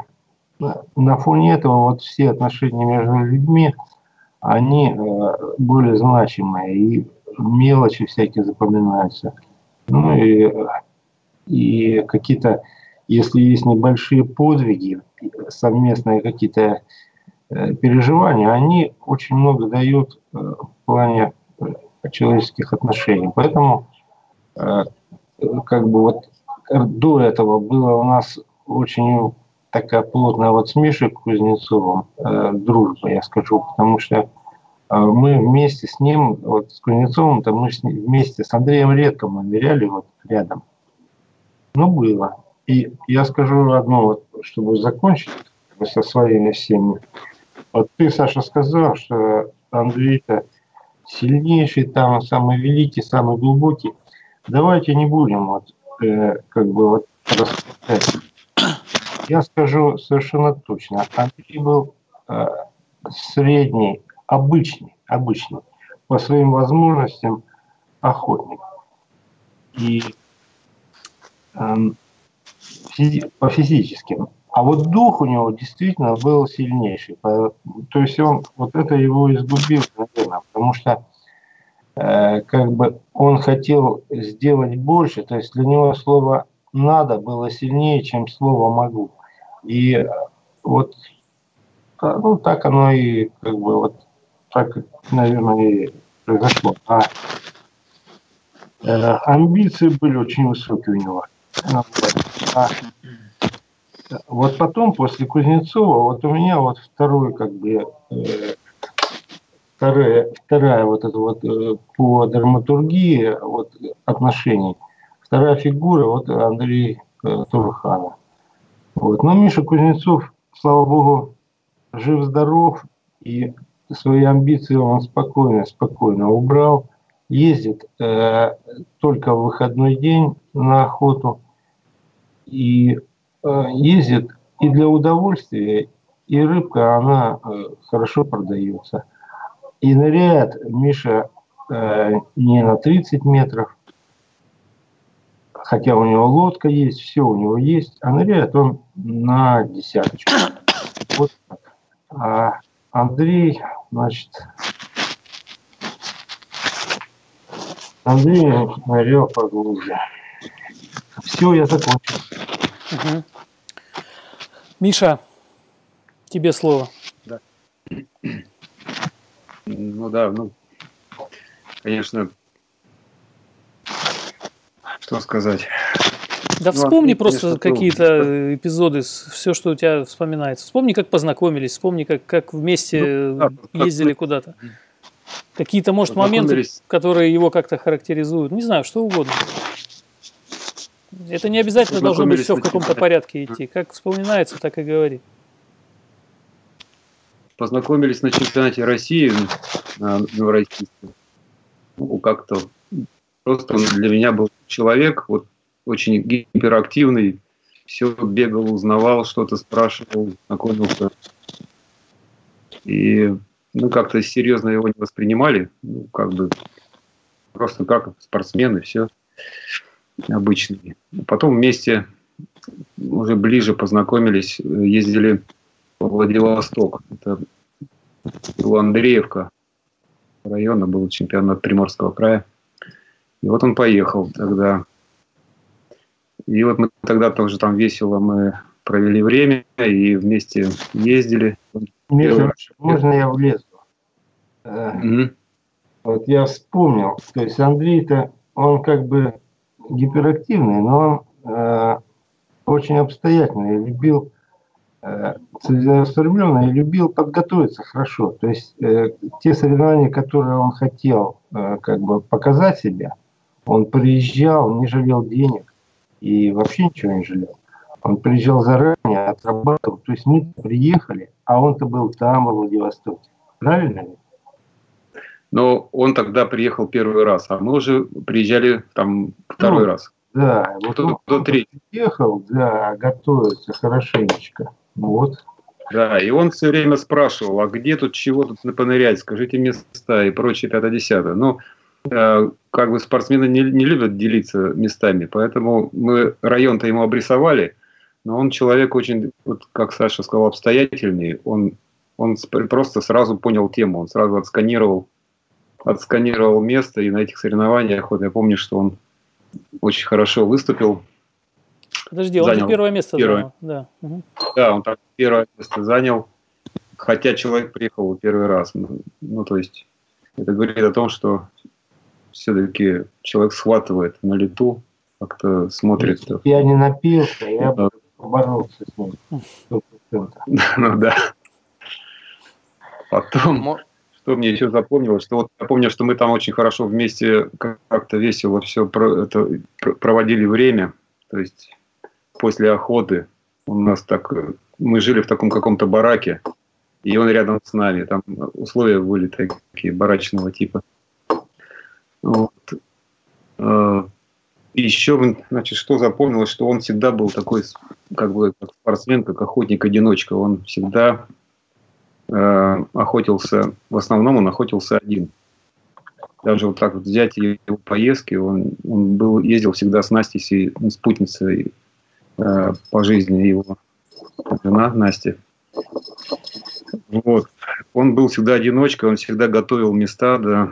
на фоне этого вот все отношения между людьми, они э, более значимые, и мелочи всякие запоминаются. Ну и, и какие-то если есть небольшие подвиги, совместные какие-то э, переживания, они очень много дают э, в плане э, человеческих отношений. Поэтому как бы вот до этого было у нас очень такая плотная вот с Мишей Кузнецовым э, дружба, я скажу, потому что э, мы вместе с ним, вот с Кузнецовым, там мы с ним, вместе с Андреем редко мы ныряли вот рядом. Ну, было. И я скажу одно, вот, чтобы закончить со своими всеми. Вот ты, Саша, сказал, что Андрей-то сильнейший, там самый великий, самый глубокий. Давайте не будем вот э, как бы вот рассуждать. Я скажу совершенно точно. Андрей был э, средний, обычный, обычный по своим возможностям охотник. И э, по физическим. А вот дух у него действительно был сильнейший. То есть он, вот это его изгубило, наверное, потому что э, как бы он хотел сделать больше, то есть для него слово «надо» было сильнее, чем слово «могу». И вот ну, так оно и как бы вот так, наверное, и произошло. А э, амбиции были очень высокие у него. А, вот потом, после Кузнецова, вот у меня вот второй, как бы, э, вторая, вторая вот это вот э, по драматургии вот отношений, вторая фигура, вот Андрей э, Турханов. Вот. Но Миша Кузнецов, слава богу, жив-здоров, и свои амбиции он спокойно, спокойно убрал. Ездит э, только в выходной день на охоту и э, ездит и для удовольствия, и рыбка, она э, хорошо продается. И ныряет Миша э, не на 30 метров, хотя у него лодка есть, все у него есть, а ныряет он на десяточку. Вот так. А Андрей, значит, Андрей нырял поглубже. Все, я закончил. Угу. Миша, тебе слово. Да. Ну да, ну, конечно, что сказать. Да ну, вспомни просто какие-то эпизоды, все, что у тебя вспоминается. Вспомни, как познакомились, вспомни, как, как вместе ну, да, ездили куда-то. Какие-то, может, моменты, которые его как-то характеризуют. Не знаю, что угодно. Это не обязательно должно быть все в каком-то порядке идти. Как вспоминается, так и говори. Познакомились на чемпионате России на Новороссийске. Ну, как-то просто он для меня был человек, вот очень гиперактивный, все бегал, узнавал, что-то спрашивал, знакомился. И ну, как-то серьезно его не воспринимали, ну, как бы просто как спортсмены, все обычные. Потом вместе уже ближе познакомились, ездили в Владивосток. Это была Андреевка района, был чемпионат Приморского края. И вот он поехал тогда и вот мы тогда тоже там весело мы провели время и вместе ездили. Миша, можно я влезу? Mm-hmm. Вот я вспомнил, то есть Андрей-то, он как бы гиперактивный, но он э, очень обстоятельный, любил э, целеустремленно и любил подготовиться хорошо. То есть э, те соревнования, которые он хотел э, как бы показать себя, он приезжал, не жалел денег, и вообще ничего не жалел. Он приезжал заранее, отрабатывал. То есть мы приехали, а он-то был там, во Владивостоке. Правильно ли? Но он тогда приехал первый раз, а мы уже приезжали там второй ну, раз. Да, вот до, он третий. приехал, да, готовится хорошенечко. Вот. Да, и он все время спрашивал, а где тут чего тут понырять, скажите места и прочее, пятое-десятое. Ну, Э, как бы спортсмены не, не любят делиться местами, поэтому мы район-то ему обрисовали, но он человек очень, вот как Саша сказал, обстоятельный. Он, он просто сразу понял тему, он сразу отсканировал, отсканировал место, и на этих соревнованиях, вот я помню, что он очень хорошо выступил. Подожди, он же первое место первое. занял. Да. Угу. да, он так первое место занял, хотя человек приехал первый раз. Ну, ну то есть это говорит о том, что все-таки человек схватывает на лету, как-то смотрит. Я не напился, я да. боролся с ним. Ну да. Потом, что мне еще запомнилось, что вот я помню, что мы там очень хорошо вместе как-то весело все про, это, проводили время. То есть после охоты у нас так, мы жили в таком каком-то бараке, и он рядом с нами. Там условия были такие барачного типа. Вот. А, и еще, значит, что запомнилось, что он всегда был такой, как бы, как спортсмен, как охотник-одиночка. Он всегда э, охотился, в основном он охотился один. Даже вот так вот взять его поездки, он, он был, ездил всегда с Настей, ну, спутницей э, по жизни его жена Настя. Вот. Он был всегда одиночкой, он всегда готовил места, да,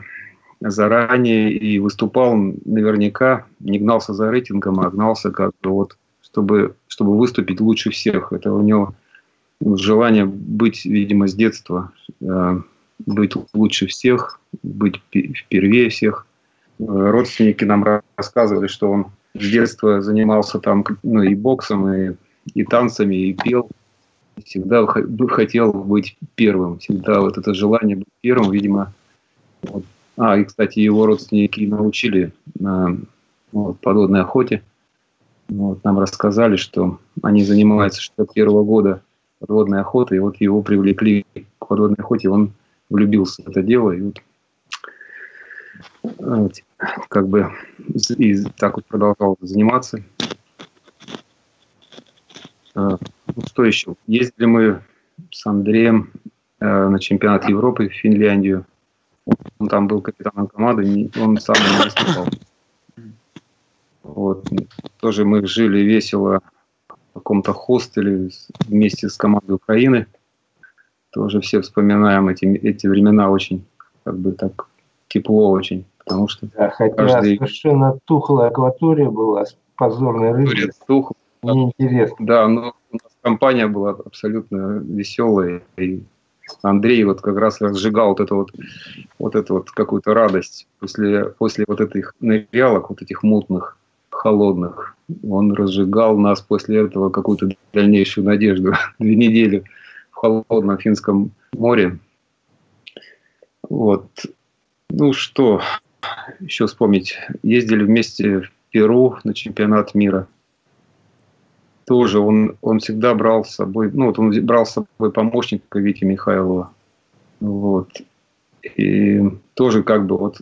заранее и выступал наверняка, не гнался за рейтингом, а гнался как бы вот, чтобы, чтобы выступить лучше всех. Это у него желание быть, видимо, с детства, э, быть лучше всех, быть впервые всех. Э, родственники нам рассказывали, что он с детства занимался там ну, и боксом, и, и танцами, и пел. Всегда хотел быть первым. Всегда вот это желание быть первым, видимо. Вот. А, и, кстати, его родственники научили на вот, подводной охоте. Вот, нам рассказали, что они занимаются с первого года подводной охотой, и вот его привлекли к подводной охоте, он влюбился в это дело, и вот как бы и так вот продолжал заниматься. А, ну, что еще? Ездили мы с Андреем э, на чемпионат Европы в Финляндию. Он там был капитаном команды, он сам не выступал. Вот. Тоже мы жили весело каком-то хостеле вместе с командой Украины. Тоже все вспоминаем эти, эти времена очень, как бы так тепло очень. Потому что да, хотя каждый... совершенно тухлая акватория была с позорной рыбой. Тух... Неинтересно. Да, но у нас компания была абсолютно веселая. И Андрей вот как раз разжигал вот эту вот, вот эту вот какую-то радость после, после вот этих нырялок, вот этих мутных, холодных. Он разжигал нас после этого какую-то дальнейшую надежду. Две недели в холодном Финском море. Вот. Ну что, еще вспомнить. Ездили вместе в Перу на чемпионат мира. Тоже он, он всегда брал с собой, ну вот он брал с собой помощника Вити Михайлова. Вот. И тоже как бы вот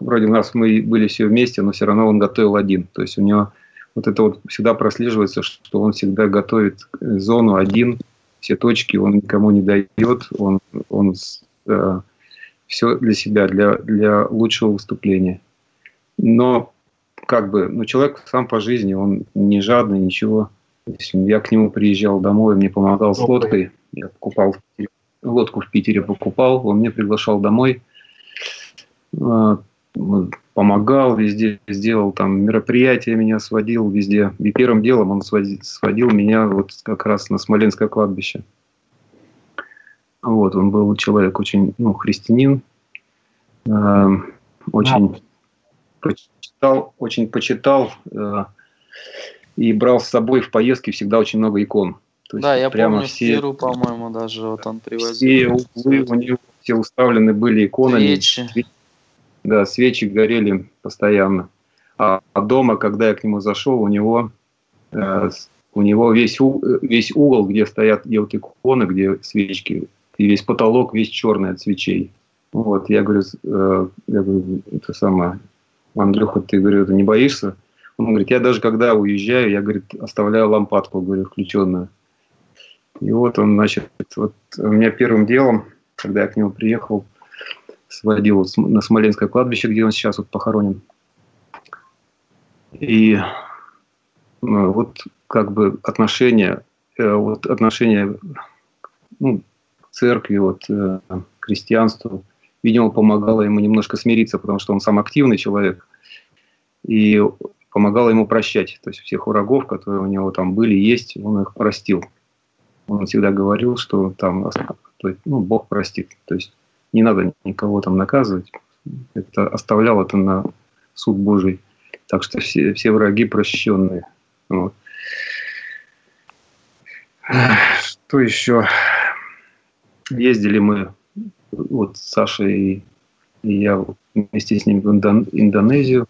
вроде у нас мы были все вместе, но все равно он готовил один. То есть у него вот это вот всегда прослеживается, что он всегда готовит зону один, все точки он никому не дает, он, он э, все для себя, для, для лучшего выступления. Но как бы, ну, человек сам по жизни, он не жадный, ничего. Я к нему приезжал домой, мне помогал с лодкой. Я покупал лодку в Питере покупал, он мне приглашал домой. Помогал везде, сделал там мероприятия, меня сводил везде. И первым делом он сводил, сводил меня вот как раз на Смоленское кладбище. Вот, он был человек очень, ну, христианин, э, очень да. почитал, очень почитал э, и брал с собой в поездки всегда очень много икон. То да, я прямо помню, все, Сиру, по-моему, даже вот он привозил. Все углы у него все уставлены были иконами. Свечи. Да, свечи горели постоянно. А, дома, когда я к нему зашел, у него э, у него весь, весь угол, где стоят иконы, где свечки, и весь потолок весь черный от свечей. Вот, я говорю, э, я говорю, это самое, Андрюха, ты, говорю, это не боишься? Он говорит, я даже когда уезжаю, я, говорит, оставляю лампадку, говорю, включенную. И вот он, значит, вот у меня первым делом, когда я к нему приехал, сводил на Смоленское кладбище, где он сейчас вот похоронен. И ну, вот как бы отношение, э, вот отношение ну, церкви, вот, э, крестьянству, видимо, помогало ему немножко смириться, потому что он сам активный человек, и помогало ему прощать. То есть всех врагов, которые у него там были, есть, он их простил. Он всегда говорил, что там ну, Бог простит. То есть не надо никого там наказывать. Это оставлял это на суд Божий. Так что все, все враги прощенные. Вот. Что еще? Ездили мы, вот Саша и, и я вместе с ним в Индонезию.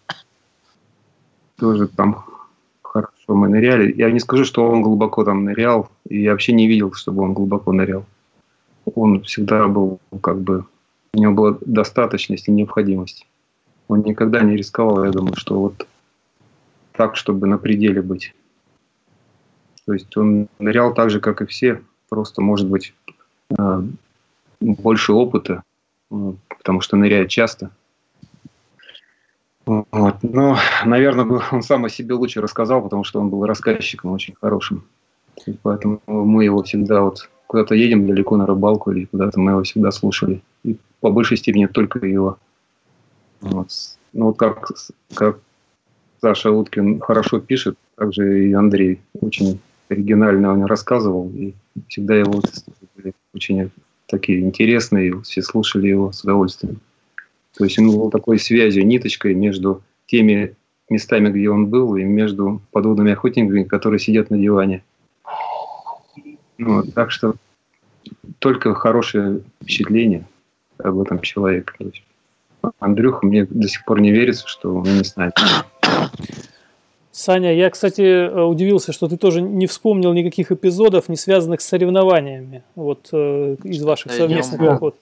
Тоже там хорошо мы ныряли. Я не скажу, что он глубоко там нырял. И я вообще не видел, чтобы он глубоко нырял. Он всегда был как бы... У него была достаточность и необходимость. Он никогда не рисковал, я думаю, что вот так, чтобы на пределе быть. То есть он нырял так же, как и все, просто, может быть, Э, больше опыта, потому что ныряет часто. Вот. Но, наверное, он сам о себе лучше рассказал, потому что он был рассказчиком очень хорошим. И поэтому мы его всегда вот куда-то едем далеко на рыбалку или куда-то мы его всегда слушали. И по большей степени только его. Вот. Ну вот как, как Саша Уткин хорошо пишет, также и Андрей очень оригинально он рассказывал, и всегда его были очень такие интересные, все слушали его с удовольствием. То есть он был такой связью, ниточкой между теми местами, где он был, и между подводными охотниками, которые сидят на диване. Ну, так что только хорошее впечатление об этом человеке. Андрюха мне до сих пор не верится, что он не знает. Саня, я, кстати, удивился, что ты тоже не вспомнил никаких эпизодов, не связанных с соревнованиями, вот э, из ваших Дойдем. совместных охот.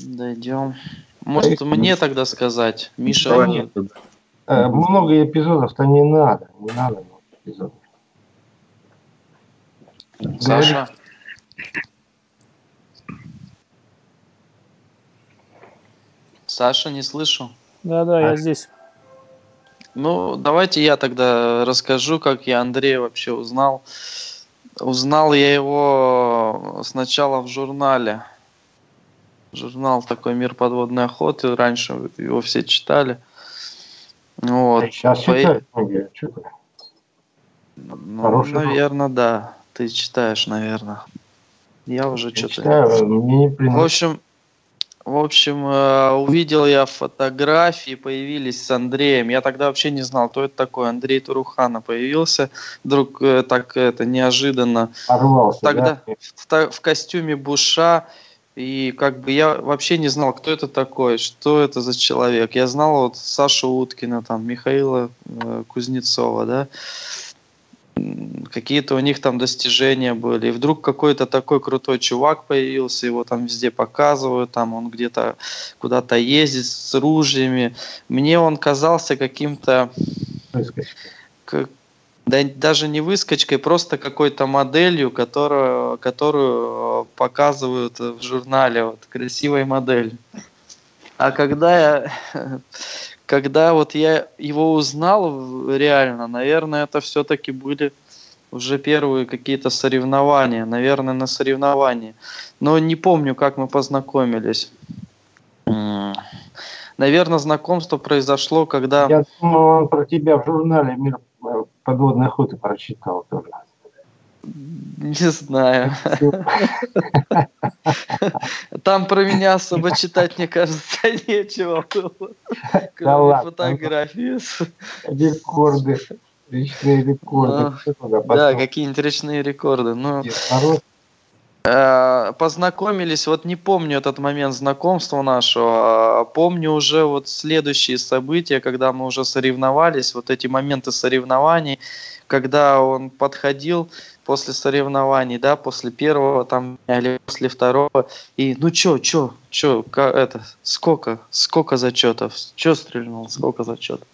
Дойдем. Может, мне тогда сказать? Миша, Давай нет. Э, много эпизодов-то не надо. Не надо много эпизодов. Саша? Саша, не слышу. Да-да, я здесь. Ну, давайте я тогда расскажу, как я Андрея вообще узнал. Узнал я его сначала в журнале. Журнал такой «Мир подводной охоты». Раньше его все читали. Вот. А сейчас По... читают многие. Ну, наверное, да. Ты читаешь, наверное. Я уже что-то... В общем, в общем, э, увидел я фотографии, появились с Андреем. Я тогда вообще не знал, кто это такой. Андрей Турухана появился. Вдруг э, так это неожиданно. Порвался, тогда да? в, в костюме Буша. И как бы я вообще не знал, кто это такой, что это за человек. Я знал вот Сашу Уткина, там, Михаила э, Кузнецова, да какие-то у них там достижения были. И вдруг какой-то такой крутой чувак появился, его там везде показывают, там он где-то куда-то ездит с ружьями. Мне он казался каким-то... Как, да, даже не выскочкой, просто какой-то моделью, которую, которую показывают в журнале, вот красивой модель. А когда я когда вот я его узнал реально, наверное, это все-таки были уже первые какие-то соревнования, наверное, на соревнования. Но не помню, как мы познакомились. Наверное, знакомство произошло, когда... Я думаю, он про тебя в журнале «Мир подводной охоты» прочитал тоже. Не знаю. Там про меня особо читать, мне кажется, нечего было. Кроме фотографии. Рекорды. Личные рекорды. Да, какие-нибудь речные рекорды. Ну, э, познакомились, вот не помню этот момент знакомства нашего, а помню уже вот следующие события, когда мы уже соревновались, вот эти моменты соревнований, когда он подходил после соревнований, да, после первого там или после второго, и ну чё, чё, чё, как, это, сколько, сколько зачетов, чё стрельнул, сколько зачетов,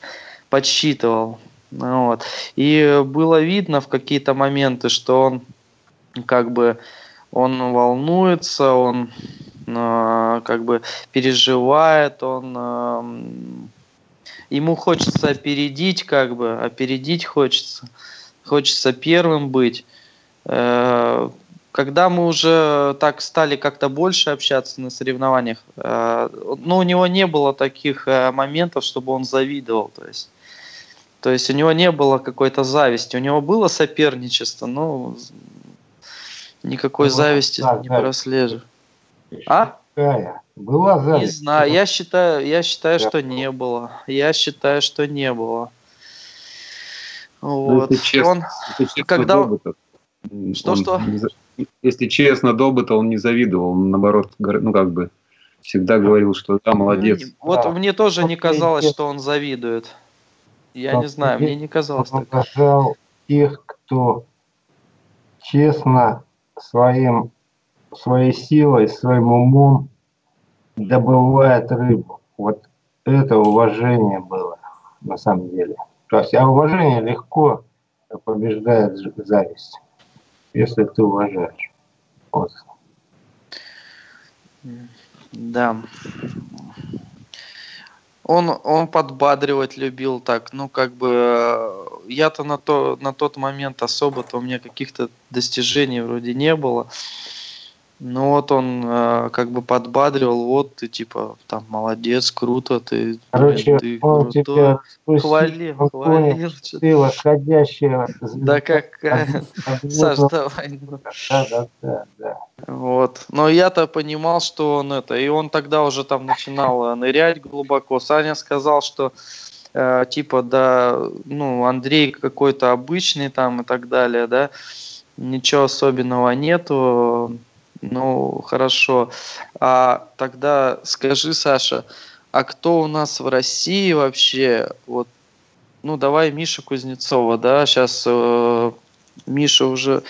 подсчитывал, вот, и было видно в какие-то моменты, что он как бы, он волнуется, он э, как бы переживает, он э, ему хочется опередить, как бы, опередить хочется, хочется первым быть. Э, когда мы уже так стали как-то больше общаться на соревнованиях, э, ну, у него не было таких э, моментов, чтобы он завидовал, то есть. То есть у него не было какой-то зависти, у него было соперничество, но никакой ну, зависти да, не да. прослеживаю. А? Какая? Была зависть. Не знаю, я считаю, я считаю, что не было. Я считаю, что не было. Ну, вот. Ну, честно, он, когда... Добытов. Что-что? Если честно, Добыта он не завидовал, он наоборот, ну как бы, всегда говорил, что да, молодец. Вот да. мне тоже не казалось, что он завидует. Я не знаю, мне не казалось так. Показал тех, кто честно своим, своей силой, своим умом добывает рыбу. Вот это уважение было на самом деле. То есть, а уважение легко побеждает зависть, если ты уважаешь. Вот. Да. Он, он подбадривать любил так, ну как бы э, я-то на, то, на тот момент особо-то у меня каких-то достижений вроде не было. Ну вот он э, как бы подбадривал, вот ты типа там молодец, круто, ты, Короче, ты он тебя спустил, хвалил, он хвалил. ты восходящая Да какая, Саш, давай. Да, да, да, да. Вот. Но я-то понимал, что он это. И он тогда уже там начинал э, нырять глубоко. Саня сказал, что э, типа, да, ну, Андрей какой-то обычный там и так далее, да. Ничего особенного нету. Ну, хорошо. А тогда скажи, Саша, а кто у нас в России вообще? Вот, ну, давай Миша Кузнецова, да, сейчас Миша уже,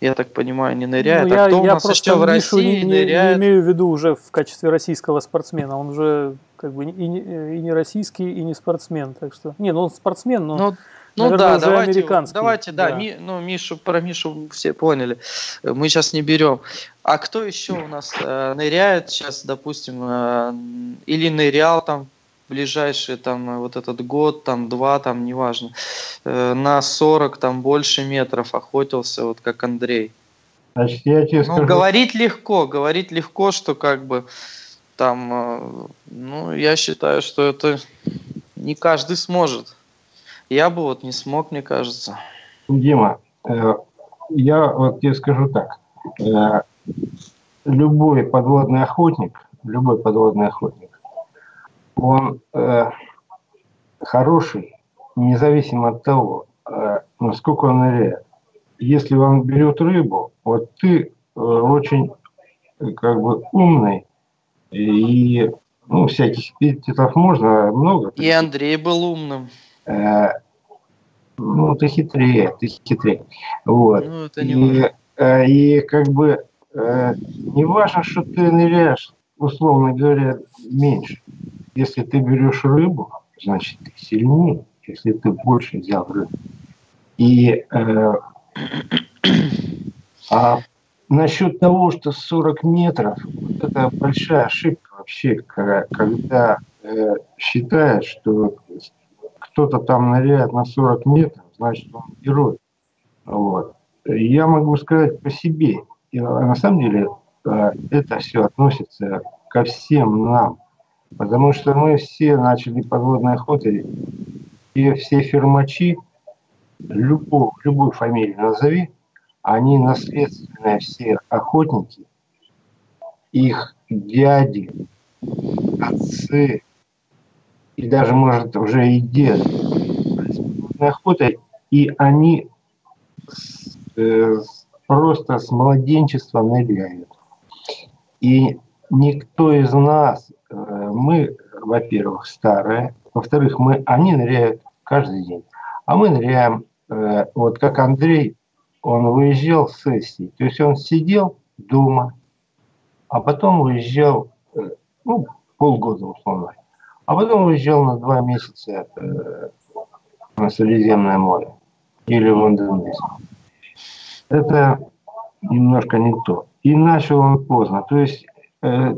я так понимаю, не ныряет. Ну, а я, кто у я нас просто еще в России не, не- не ныряет? имею в виду уже в качестве российского спортсмена. Он уже как бы и не, и не российский, и не спортсмен. Так что. Не, ну он спортсмен, но. Ну, ну наверное, да, уже давайте, давайте, да, да. Ми- ну Мишу про Мишу все поняли. Мы сейчас не берем. А кто еще у нас э, ныряет сейчас, допустим, э, или нырял там ближайшие там э, вот этот год, там два, там неважно, э, на 40 там больше метров охотился, вот как Андрей. Значит, я тебе Ну, скажу, говорить легко, говорить легко, что как бы там, э, ну, я считаю, что это не каждый сможет. Я бы вот не смог, мне кажется. Дима, э, я вот тебе скажу так. Э, любой подводный охотник, любой подводный охотник, он э, хороший, независимо от того, насколько он ныряет. Если он берет рыбу, вот ты очень как бы умный и ну, всяких эпитетов можно много. И Андрей был умным. Э, ну, ты хитрее, ты хитрее. Вот. Ну, это не И, важно. э, и как бы э, не важно, что ты ныряешь, условно говоря, меньше. Если ты берешь рыбу, значит ты сильнее, если ты больше взял рыбу. И э, а насчет того, что 40 метров, вот это большая ошибка вообще, когда э, считают, что кто-то там ныряет на 40 метров, значит он герой. Вот. Я могу сказать по себе. И, а на самом деле э, это все относится ко всем нам. Потому что мы все начали подводной охотой, и все фермачи, любую, любую фамилию назови, они наследственные все охотники, их дяди, отцы и даже, может, уже и дед. Охотой, и они с- э, просто с младенчества ныряют. И никто из нас, э, мы, во-первых, старые, во-вторых, мы, они ныряют каждый день, а мы ныряем, э, вот как Андрей, он выезжал с сессии, то есть он сидел дома, а потом уезжал, э, ну, полгода условно, а потом уезжал на два месяца э, на Средиземное море или в Индонезию. Это немножко не то. И начал он поздно. То есть э,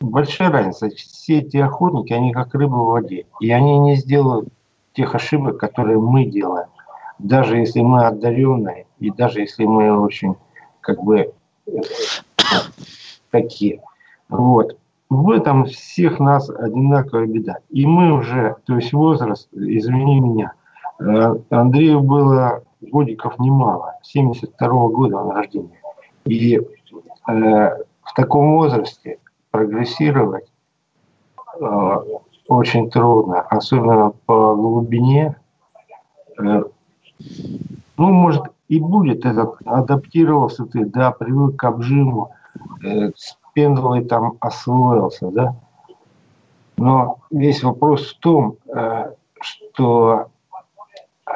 большая разница. Все эти охотники, они как рыбы в воде. И они не сделают тех ошибок, которые мы делаем. Даже если мы одаренные, и даже если мы очень как бы э, такие. Вот. В этом всех нас одинаковая беда. И мы уже, то есть возраст, извини меня, э, Андрею было годиков немало, 72 года он рождения. И э, в таком возрасте прогрессировать э, очень трудно, особенно по глубине. Э, ну, может, и будет этот, адаптировался ты, да, привык к обжиму, э, с пендлой там освоился, да. Но весь вопрос в том, э, что э,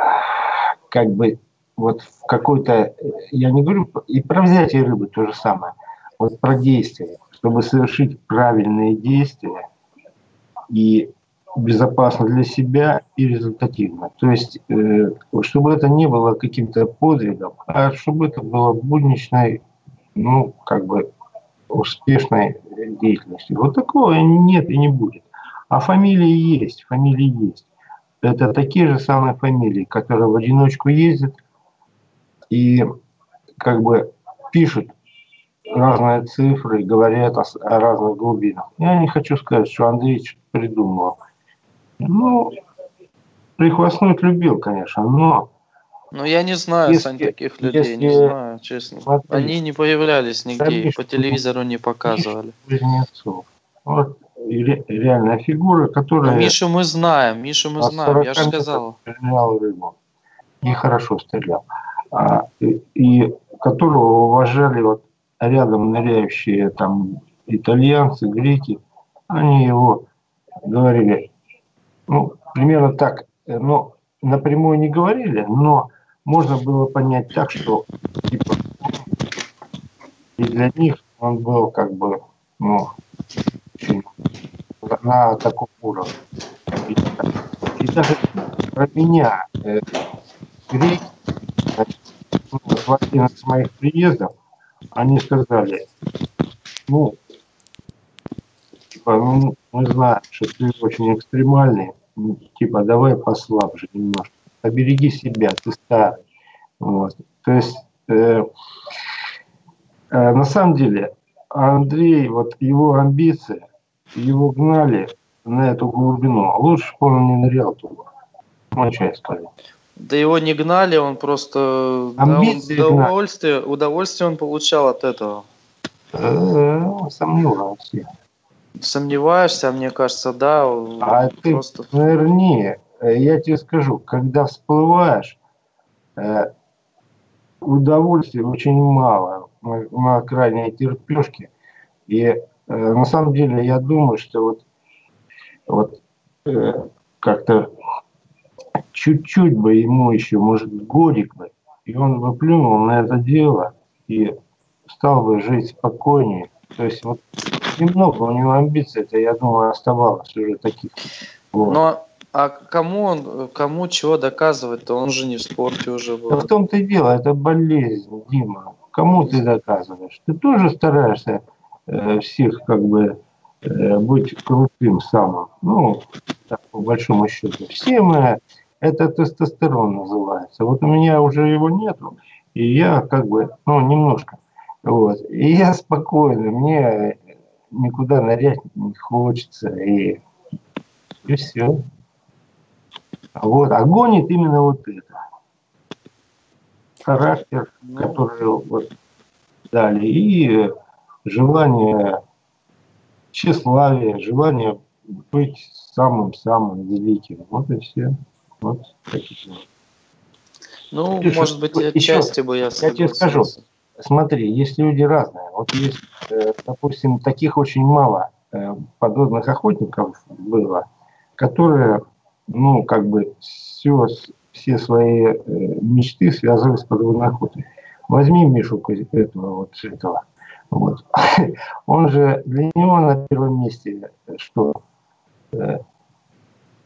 как бы вот в какой-то, я не говорю, и про взятие рыбы то же самое, вот про действие, чтобы совершить правильные действия и безопасно для себя и результативно. То есть, э, чтобы это не было каким-то подвигом, а чтобы это было будничной, ну, как бы успешной деятельностью. Вот такого нет и не будет. А фамилии есть, фамилии есть. Это такие же самые фамилии, которые в одиночку ездят и как бы пишут разные цифры говорят о, о разных глубинах. Я не хочу сказать, что Андрей что-то придумал. Ну, прихвастнуть любил, конечно, но... Ну, я не знаю, Если- Сань, таких людей, если- не знаю, честно. Смотри. Они не появлялись нигде, и Конечно. по телевизору не показывали. Кузнецов. Вот ре- реальная фигура, Ну, которая Мишу мы знаем, Мишу мы знаем, я же 40 сказал. стрелял рыбу. И хорошо стрелял. А, и, и которого уважали вот рядом ныряющие там итальянцы, греки. Они его говорили, ну, примерно так, э, ну, напрямую не говорили, но можно было понять так, что типа, и для них он был как бы, ну, на таком уровне. И, даже про меня э, греки, ну, в один из моих приездов, они сказали, ну, типа, ну, мы знаем, что ты очень экстремальный, ну, типа, давай послабже немножко, побереги себя, ты старый. Вот. То есть, э, э, на самом деле, Андрей, вот его амбиции, его гнали на эту глубину. А лучше бы он не нырял туда. Что я скажу. Да его не гнали, он просто... да, он Амбиции удовольствие, удовольствие он получал от этого. Э, Сомневаюсь. Сомневаешься, а мне кажется, да, он А ты просто... нырни. Э, Я тебе скажу, когда всплываешь, э, удовольствия очень мало на, крайней терпешке. И э, на самом деле я думаю, что вот, вот как-то чуть-чуть бы ему еще, может, годик бы, и он бы плюнул на это дело и стал бы жить спокойнее. То есть вот немного у него амбиций, это, я думаю, оставалось уже таких. Вот. Но а кому он, кому чего доказывать-то? Он же не в спорте уже Да был. в том-то и дело, это болезнь, Дима. Кому ты доказываешь? Ты тоже стараешься э, всех как бы э, быть крутым самым. Ну, так, по большому счету. Все мы, это тестостерон называется. Вот у меня уже его нету, и я как бы, ну, немножко. Вот. И я спокойно, мне никуда нырять не хочется, и, и все. Вот. А гонит именно вот это. Характер, Ну, который вот дали, и желание тщеславие, желание быть самым-самым великим. Вот и все. Вот такие. ну, Слушай, может быть, вот еще отчасти бы я тебе скажу. согласился. Смотри, есть люди разные. Вот есть, э, допустим, таких очень мало э, подводных охотников было, которые, ну, как бы все, все свои э, мечты связывали с подводной. Возьми Мишу этого вот этого. Вот. Он же для него на первом месте э, что? Э,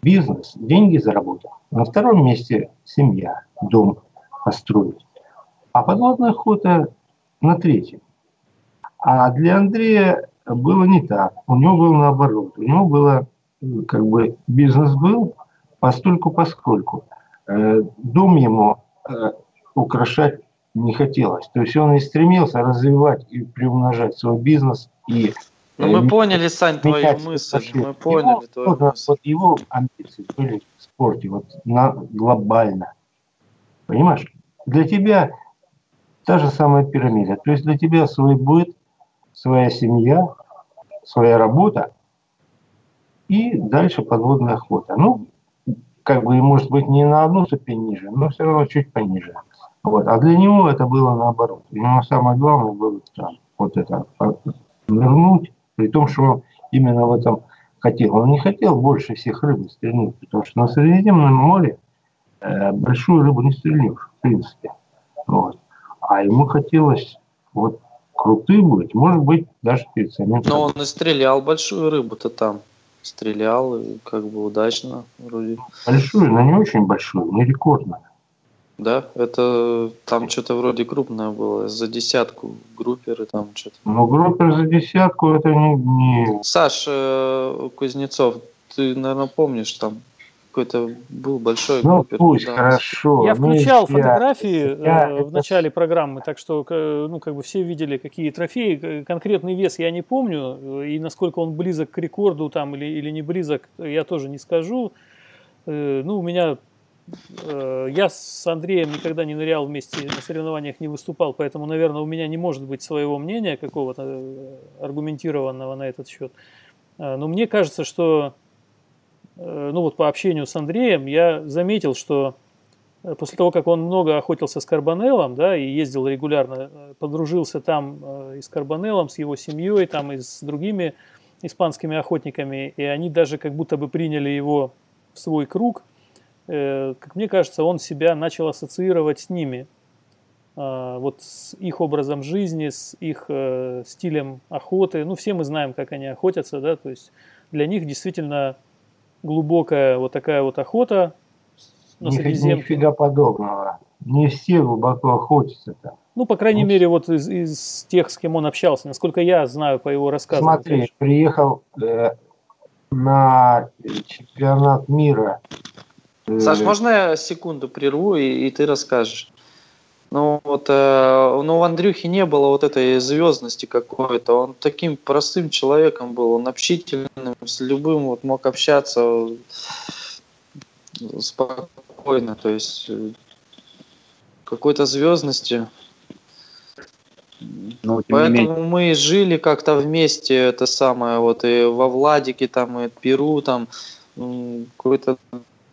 Бизнес, деньги заработал. На втором месте семья, дом построить. А подводная охота на третьем. А для Андрея было не так. У него было наоборот. У него было, как бы, бизнес был постольку поскольку. Э, Дом ему э, украшать не хотелось. То есть он и стремился развивать и приумножать свой бизнес и Ну, э, мы поняли, Сань, твою мысль. отношения. Мы поняли Его, твою вот, мысль. вот его амбиции были в спорте, вот на, глобально. Понимаешь? Для тебя та же самая пирамида. То есть для тебя свой быт, своя семья, своя работа и дальше подводная охота. Ну, как бы, может быть, не на одну ступень ниже, но все равно чуть пониже. Вот. А для него это было наоборот. У него самое главное было там, вот это, а, нырнуть, при том, что он именно в этом хотел. Он не хотел больше всех рыбы стрельнуть, потому что на Средиземном море э, большую рыбу не стрельнешь, в принципе. Вот. А ему хотелось вот крутым быть, может быть, даже перед самим Но он и стрелял большую рыбу-то там. Стрелял, и как бы удачно вроде. большую, но не очень большую, не рекордную. Да, это там что-то вроде крупное было, за десятку групперы там что-то. Но группер за десятку это не, не... Саш э, Кузнецов, ты, наверное, помнишь там какой-то был большой Ну, группе. пусть, да. хорошо. Я Ну, включал я- фотографии я э, в это начале программы, так что ну, как бы все видели, какие трофеи. Конкретный вес я не помню, э, и насколько он близок к рекорду там или, или не близок, я тоже не скажу. Э, Ну, у меня э, я с Андреем никогда не нырял вместе на соревнованиях, не выступал, поэтому, наверное, у меня не может быть своего мнения какого-то э, аргументированного на этот счет. Но мне кажется, что ну вот по общению с Андреем я заметил, что э, после того, как он много охотился с Карбонеллом, да, и ездил регулярно, э, подружился там э, и с Карбонеллом, с его семьей, там и с другими испанскими охотниками, и они даже как будто бы приняли его в свой круг, э, как мне кажется, он себя начал ассоциировать с ними, А, вот с их образом жизни, с их э, стилем охоты. Ну, все мы знаем, как они охотятся, да, то есть для них действительно глубокая вот такая вот охота на Средиземке. Нифига подобного. Не все глубоко охотятся там. Ну, по крайней Ну, мере, вот из, из тех, с кем он общался, насколько я знаю по его рассказам. Смотри, же. приехал э, на чемпионат мира. э, Саш, можно я секунду прерву, и, и ты расскажешь? Ну вот, э, ну у Андрюхи не было вот этой звездности какой-то. Он таким простым человеком был, он общительным, с любым вот мог общаться спокойно, то есть э, какой-то звездности. Но тем не менее, Поэтому мы жили как-то вместе, это самое, вот и во Владике, там, и Перу, там, какой-то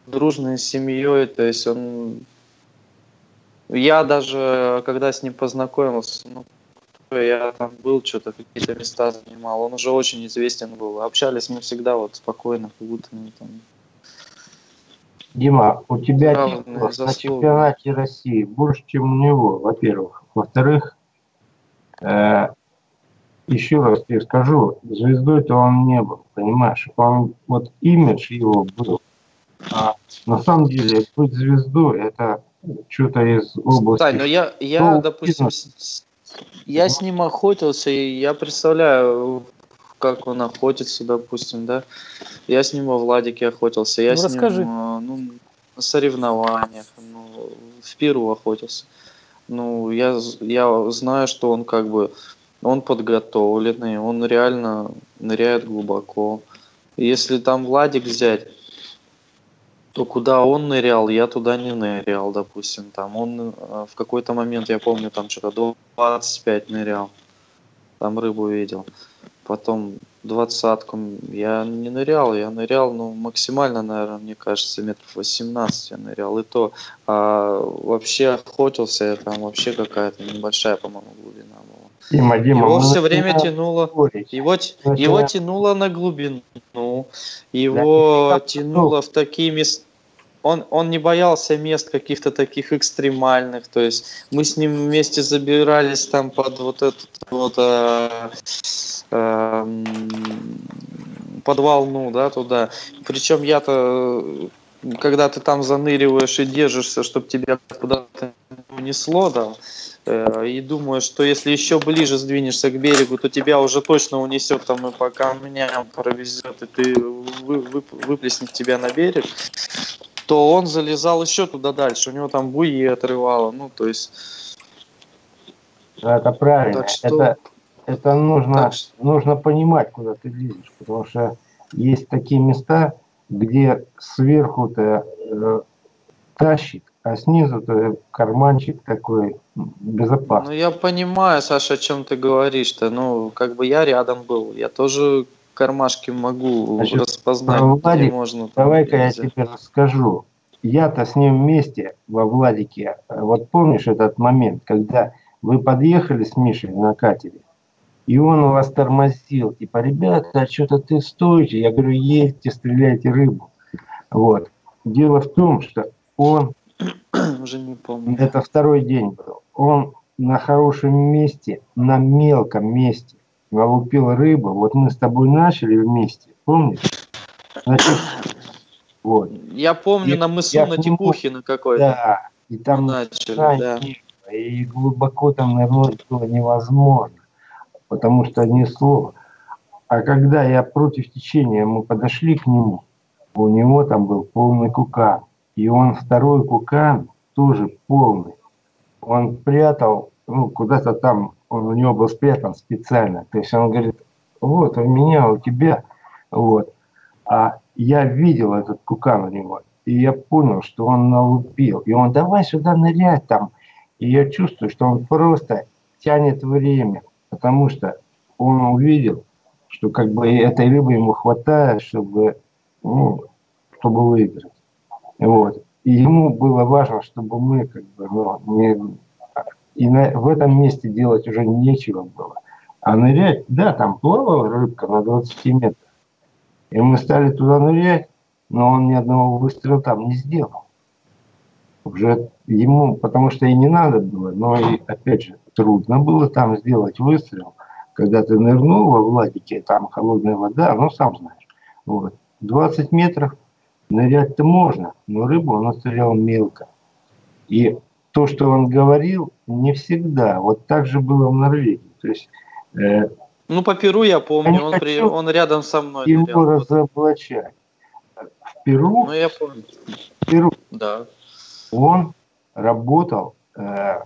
дружной семьей, то есть он... Я даже, когда с ним познакомился, ну, я там был, что-то какие-то места занимал, он уже очень известен был. Общались мы всегда вот спокойно, как будто ну, там, Дима, у тебя на чемпионате России больше, чем у него, во-первых. Во-вторых, э, еще раз тебе скажу, звездой-то он не был, понимаешь? Он, вот имидж его был. А на самом деле быть звездой это что-то из области. Тань, ну я, я шоу допустим, бизнеса. с- с- я с ним охотился, и я представляю, как он охотится, допустим, да. Я с ним во Владике охотился, я Ну, с расскажи. ним э, ну, на соревнованиях, ну, в Перу охотился. Ну, я, я знаю, что он как бы, он подготовленный, он реально ныряет глубоко. Если там Владик взять, то куда он нырял, я туда не нырял, допустим. Там он э, в какой-то момент, я помню, там что-то 25 нырял. Там рыбу видел. Потом двадцатку я не нырял, я нырял, ну, максимально, наверное, мне кажется, метров 18 я нырял. И то а, вообще охотился, там вообще какая-то небольшая, по-моему, глубина была. Дима, Дима, Его мы все время тянуло. Его, Ну, его тянуло на глубину, его Да, тянуло в такие места. Он, он не боялся мест каких-то таких экстремальных, то есть мы с ним вместе забирались там под вот этот вот э, эм, под волну, да, туда. Причем я-то, э, когда ты там заныриваешь и держишься, чтобы тебя куда-то не унесло, да, э, и думаю, что если еще ближе сдвинешься к берегу, то тебя уже точно унесет там и по камням провезет, и ты вы, вы- выплеснет тебя на берег, то он залезал еще туда дальше, у него там буи отрывало, ну, то есть... Это правильно. Так что- Это, это нужно, Так что- нужно понимать, куда ты лезешь, потому что есть такие места, где сверху-то э, тащит, а снизу-то карманчик такой безопасный. Ну, я понимаю, Саша, о чем ты говоришь-то. Ну, как бы я рядом был. Я тоже кармашки могу Значит, распознать, а, Владик, можно. Давай-ка я тебе расскажу. Я-то с ним вместе во Владике. э, Вот помнишь этот момент, когда вы подъехали с Мишей на катере, и он у вас тормозил, типа, ребята, а что-то ты стойте. Я говорю, едьте, стреляйте рыбу. Вот. Дело в том, что он, Уже не помню. это второй день был, он на хорошем месте, на мелком месте налупил рыбу. Вот мы с тобой начали вместе, помнишь? Значит, вот. Я помню Я- на мысу я на Типухина какой-то. Да, и там начали, да. и глубоко там нырнуть было невозможно, потому что несло. А когда я против течения, мы подошли к нему, у него там был полный кукан. И он второй кукан тоже полный. Он прятал, ну, куда-то там, он у него был спрятан специально. То есть он говорит, вот, у меня, у тебя, вот. А я видел этот кукан у него, и я понял, что он налупил. И он, давай сюда нырять там. И я чувствую, что он просто тянет время, потому что он увидел, что как бы этой рыбы ему хватает, чтобы, ну, чтобы выиграть. Вот. И ему было важно, чтобы мы как бы, ну, не, и на, в этом месте делать уже нечего было. А нырять, да, там плавала рыбка на 20 метрах. И мы стали туда нырять, но он ни одного выстрела там не сделал. Уже ему, потому что и не надо было, но и, опять же, трудно было там сделать выстрел. Когда ты нырнул во Владике, там холодная вода, ну, сам знаешь. Вот. 20 метров нырять-то можно, но рыбу он стрелял мелко. И то, что он говорил, не всегда. Вот так же было в Норвегии. То есть, э, ну, по Перу я помню, он, при, он рядом со мной. Его нырял. разоблачать. В Перу, ну, я помню. В Перу да. он работал э,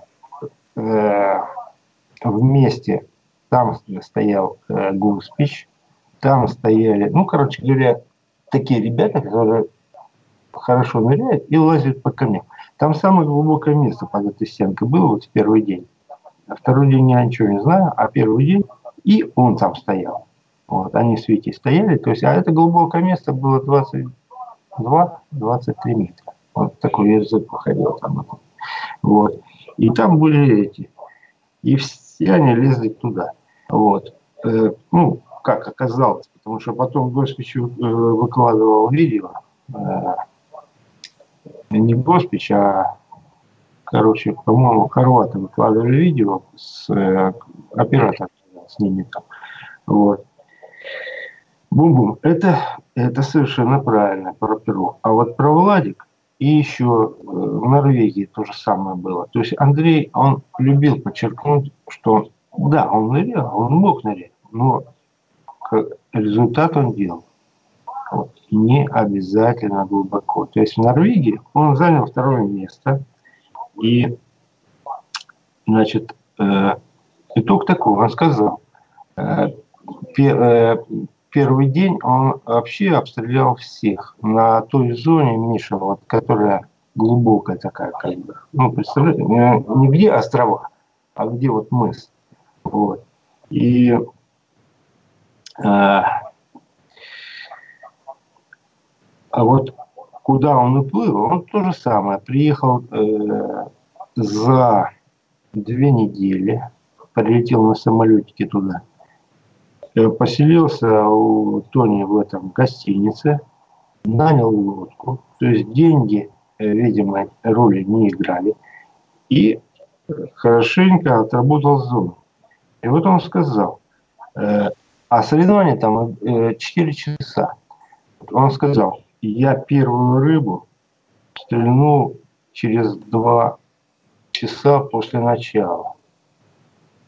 э, вместе. Там стоял э, Гуспич, там стояли, ну, короче говоря, такие ребята, которые хорошо ныряют и лазят по камням. Там самое глубокое место под этой стенкой было вот в первый день. А второй день я ничего не знаю, а первый день и он там стоял. Вот, они с Витей стояли, то есть, а это глубокое место было 22-23 метра. Вот такой язык выходил там. Вот. И там были эти. И все они лезли туда. Вот. Э, ну, как оказалось, потому что потом Госпич э, выкладывал видео, э, не Госпич, а, короче, по-моему, хорваты выкладывали видео с э, оператором, с ними там. Вот. Бум-бум. Это, это совершенно правильно про Перу. А вот про Владик и еще в Норвегии то же самое было. То есть Андрей, он любил подчеркнуть, что да, он нырял, он мог нырять, но результат он делал. Не обязательно глубоко. То есть в Норвегии он занял второе место. И, значит, э, итог такой, он сказал, э, пер, э, первый день он вообще обстрелял всех на той зоне, Миша, вот, которая глубокая такая, как бы. Ну, представляете, не где острова, а где вот мыс. Вот. И а, а вот куда он уплыл, он то же самое. Приехал э, за две недели, прилетел на самолетике туда, э, поселился у Тони в этом гостинице, нанял лодку, то есть деньги, э, видимо, роли не играли, и хорошенько отработал зону. И вот он сказал, э, а соревнование там 4 э, часа. Он сказал, я первую рыбу стрельну через 2 часа после начала.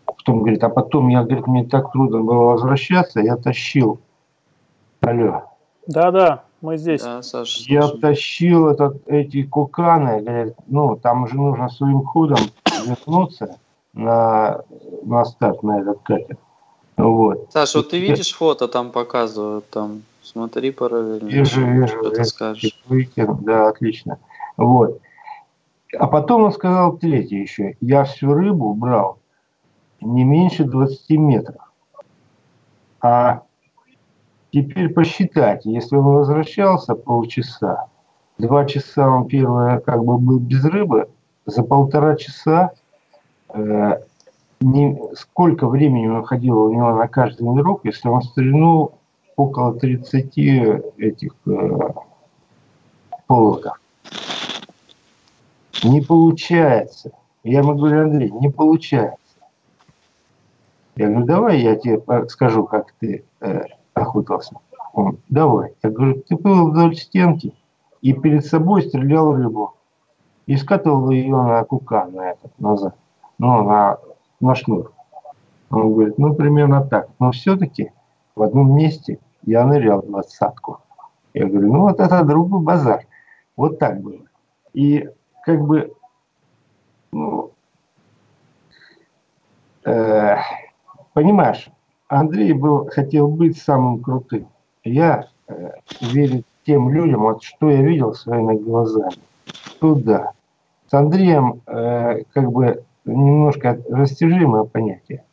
Потом говорит, а потом я, говорит, мне так трудно было возвращаться, я тащил. Алло. Да-да, мы здесь. Да, Саша, я тащил этот, эти куканы, говорит, ну, там уже нужно своим ходом вернуться на, на старт на этот катер. Вот. Саша, вот ты видишь фото, там показывают, там, смотри параллельно. Вижу, вижу. Что ты скажешь? Выкину, да, отлично. Вот. А потом он сказал третье еще. Я всю рыбу брал не меньше 20 метров. А теперь посчитать, если он возвращался полчаса, два часа он первое как бы был без рыбы, за полтора часа э, не, сколько времени уходило у него на каждый нырок, если он стрельнул около 30 этих э, полоков. Не получается. Я ему говорю, Андрей, не получается. Я говорю, давай я тебе скажу, как ты э, охотился. Он, давай. Я говорю, ты был вдоль стенки и перед собой стрелял рыбу. И скатывал ее на кукан, на этот, назад. Ну, на на шнур. Он говорит, ну, примерно так. Но все-таки в одном месте я нырял двадцатку. Я говорю, ну вот это другой базар. Вот так было. И как бы, ну, э, понимаешь, Андрей был, хотел быть самым крутым. Я э, верю тем людям, вот что я видел своими глазами. Туда. С Андреем э, как бы немножко растяжимое понятие.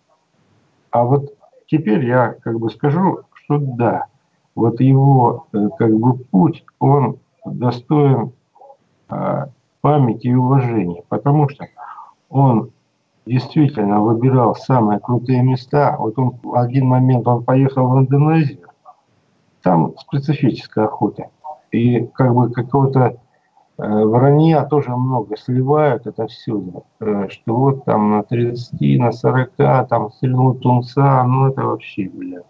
А вот теперь я как бы скажу, что да, вот его э, как бы путь, он достоин э, памяти и уважения, потому что он действительно выбирал самые крутые места. Вот он в один момент он поехал в Индонезию, там специфическая охота. И как бы какого-то э, вранья тоже много сливают это. Э, что вот там на 30, на 40, там стрельнул тунца, ну это вообще, бля.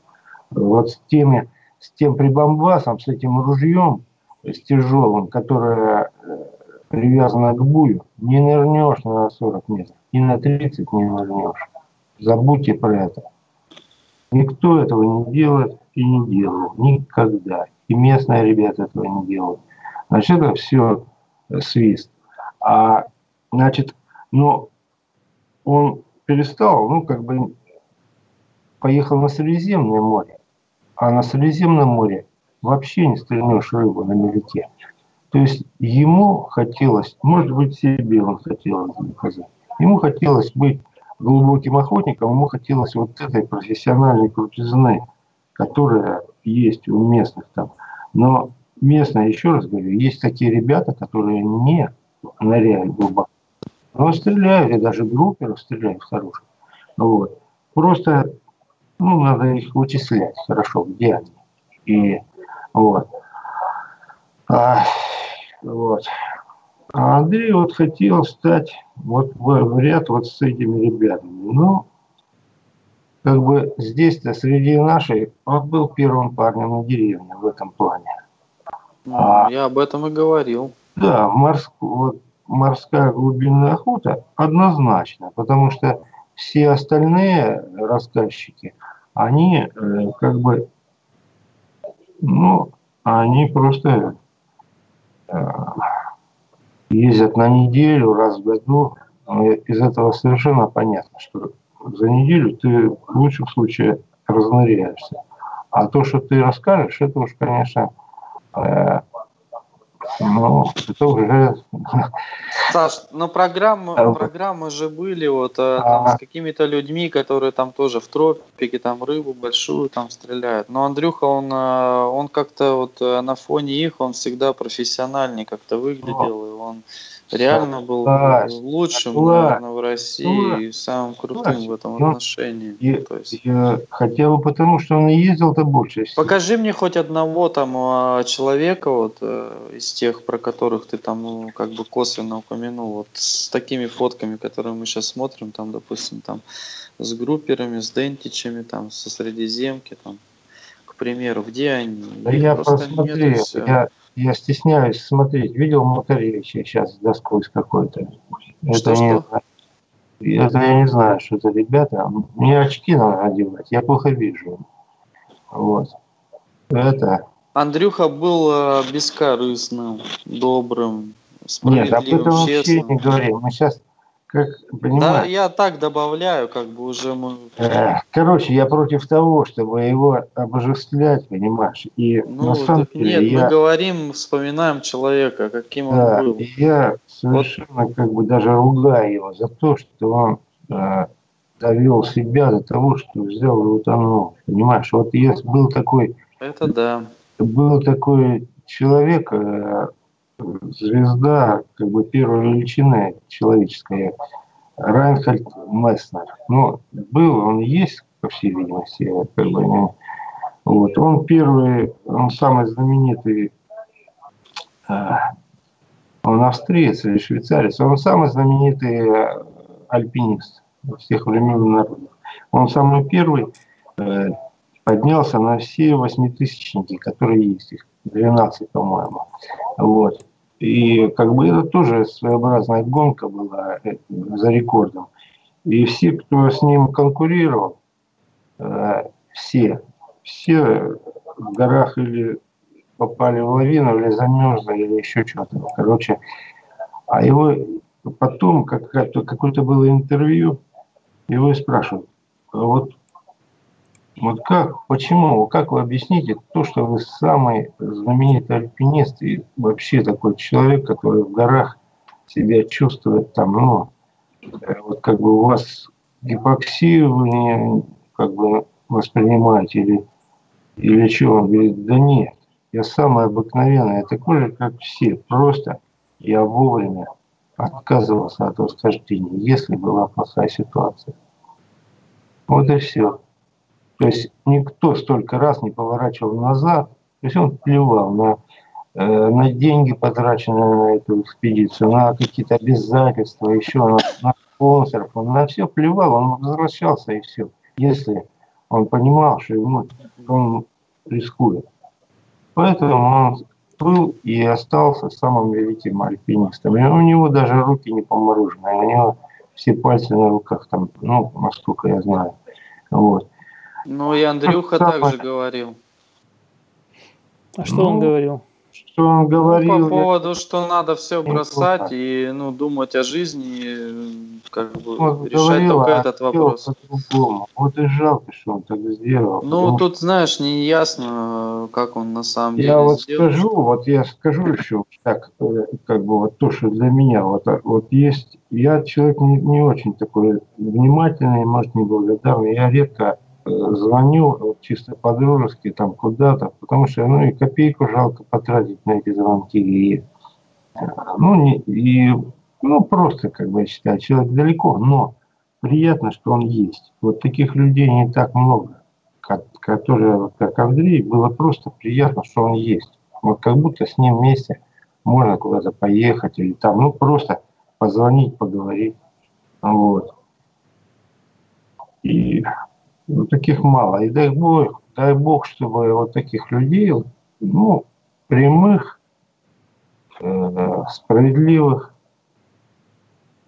Вот с теми, с тем прибамбасом, с этим ружьем, с тяжелым, которое э, привязано к бую, не нырнешь на 40 метров, и на 30 не нырнешь. Забудьте про это. Никто этого не делает и не делал. Никогда. И местные ребята этого не делают. Значит, это все свист. А, значит, но он перестал, ну, как бы, поехал на Средиземное море. А на Средиземном море вообще не стрельнешь рыбу на мелите. То есть ему хотелось, может быть, себе он хотел доказать. Ему хотелось быть глубоким охотником, ему хотелось вот этой профессиональной крутизны, которая есть у местных там. Но местные, еще раз говорю, есть такие ребята, которые не ныряют глубоко. Но стреляют, и даже групперов стреляют хороших. Вот. Просто ну, надо их вычислять хорошо, где они. И вот. А, вот. А Андрей вот хотел стать вот в, в ряд вот с этими ребятами. Ну, как бы здесь-то среди нашей он был первым парнем на деревне в этом плане. Ну, а, я об этом и говорил. Да, морск, вот, морская глубинная охота однозначно, потому что все остальные рассказчики, они э, как бы, ну, они просто э, ездят на неделю раз в году. Из этого совершенно понятно, что за неделю ты в лучшем случае разныряешься. А то, что ты расскажешь, это уж, конечно, э, ну, это уже... Саш, но программы, программы же были вот а, там, а... с какими-то людьми, которые там тоже в тропике, там рыбу большую там стреляют. Но Андрюха, он, а, он как-то вот э, на фоне их, он всегда профессиональнее как-то выглядел, и он реально был лучшим, власть, наверное, в России и самым крутым в этом ну, отношении. Я, То есть... я, хотя бы потому, что он ездил-то больше. Покажи мне хоть одного там а, человека вот э, из тех, про которых ты там ну, как бы косвенно упомянул, вот с такими фотками, которые мы сейчас смотрим, там, допустим, там с групперами, с дентичами, там, со Средиземки, там, примеру, где они? Да я посмотрел, я, я стесняюсь смотреть. Видел Макаревича сейчас с доской с какой-то. Это не это я не знаю, что это ребята. Мне очки надо одевать, я плохо вижу. Вот. Это... Андрюха был э, бескорыстным, добрым, Нет, об этом вообще не говорим. Мы сейчас как, Да, я так добавляю, как бы уже мы... Э, короче, я против того, чтобы его обожествлять, понимаешь? И ну, на самом деле нет, я... мы говорим, вспоминаем человека, каким да, он был. я совершенно вот. как бы даже ругаю его за то, что он э, довел себя до того, что взял и утонул. Понимаешь, вот если был такой... Это да. Был такой человек, э, звезда как бы первой величины человеческой, Райнхальд Месснер. Ну, был, он есть, по всей видимости, как бы, вот. Он первый, он самый знаменитый, э, он австриец или швейцарец, он самый знаменитый э, альпинист всех времен и народов. Он самый первый э, поднялся на все восьмитысячники, которые есть, их 12, по-моему. Вот. И как бы это тоже своеобразная гонка была э, за рекордом. И все, кто с ним конкурировал, э, все, все в горах или попали в лавину или замерзли, или еще что-то. Короче, а его потом какое-то было интервью, его и спрашивают, «А вот, вот как, почему, как вы объясните то, что вы самый знаменитый альпинист и вообще такой человек, который в горах себя чувствует там, ну, э, вот как бы у вас гипоксию вы не как бы воспринимаете или, или что? Он говорит, да нет, я самый обыкновенный, я такой же, как все, просто я вовремя отказывался от восхождения, если была плохая ситуация. Вот и все. То есть никто столько раз не поворачивал назад, то есть он плевал на, э, на деньги, потраченные на эту экспедицию, на какие-то обязательства, еще на, на спонсоров, он на все плевал, он возвращался и все. Если он понимал, что ему он рискует. Поэтому он был и остался самым великим альпинистом. И у него даже руки не поморожены, у него все пальцы на руках там, ну, насколько я знаю. Вот. Ну и Андрюха так также говорил. А что ну, он говорил? Что он говорил? Ну, по поводу, что надо все бросать и ну, думать о жизни, как бы вот решать говорил, только а этот вопрос. Вот и жалко, что он так сделал. Ну, тут, что... знаешь, не ясно, как он на самом я деле Я вот сделал. скажу, вот я скажу еще так, э, как бы вот то, что для меня, вот, а, вот есть, я человек не, не очень такой внимательный, может, неблагодарный, я редко звоню вот, чисто по-дружески там куда-то, потому что ну и копейку жалко потратить на эти звонки и э, ну не и ну, просто, как бы я считаю, человек далеко, но приятно, что он есть. Вот таких людей не так много, которые, как Андрей, было просто приятно, что он есть. Вот как будто с ним вместе можно куда-то поехать или там, ну, просто позвонить, поговорить. Вот. И таких мало. И дай Бог, дай Бог, чтобы вот таких людей, ну, прямых, э, справедливых,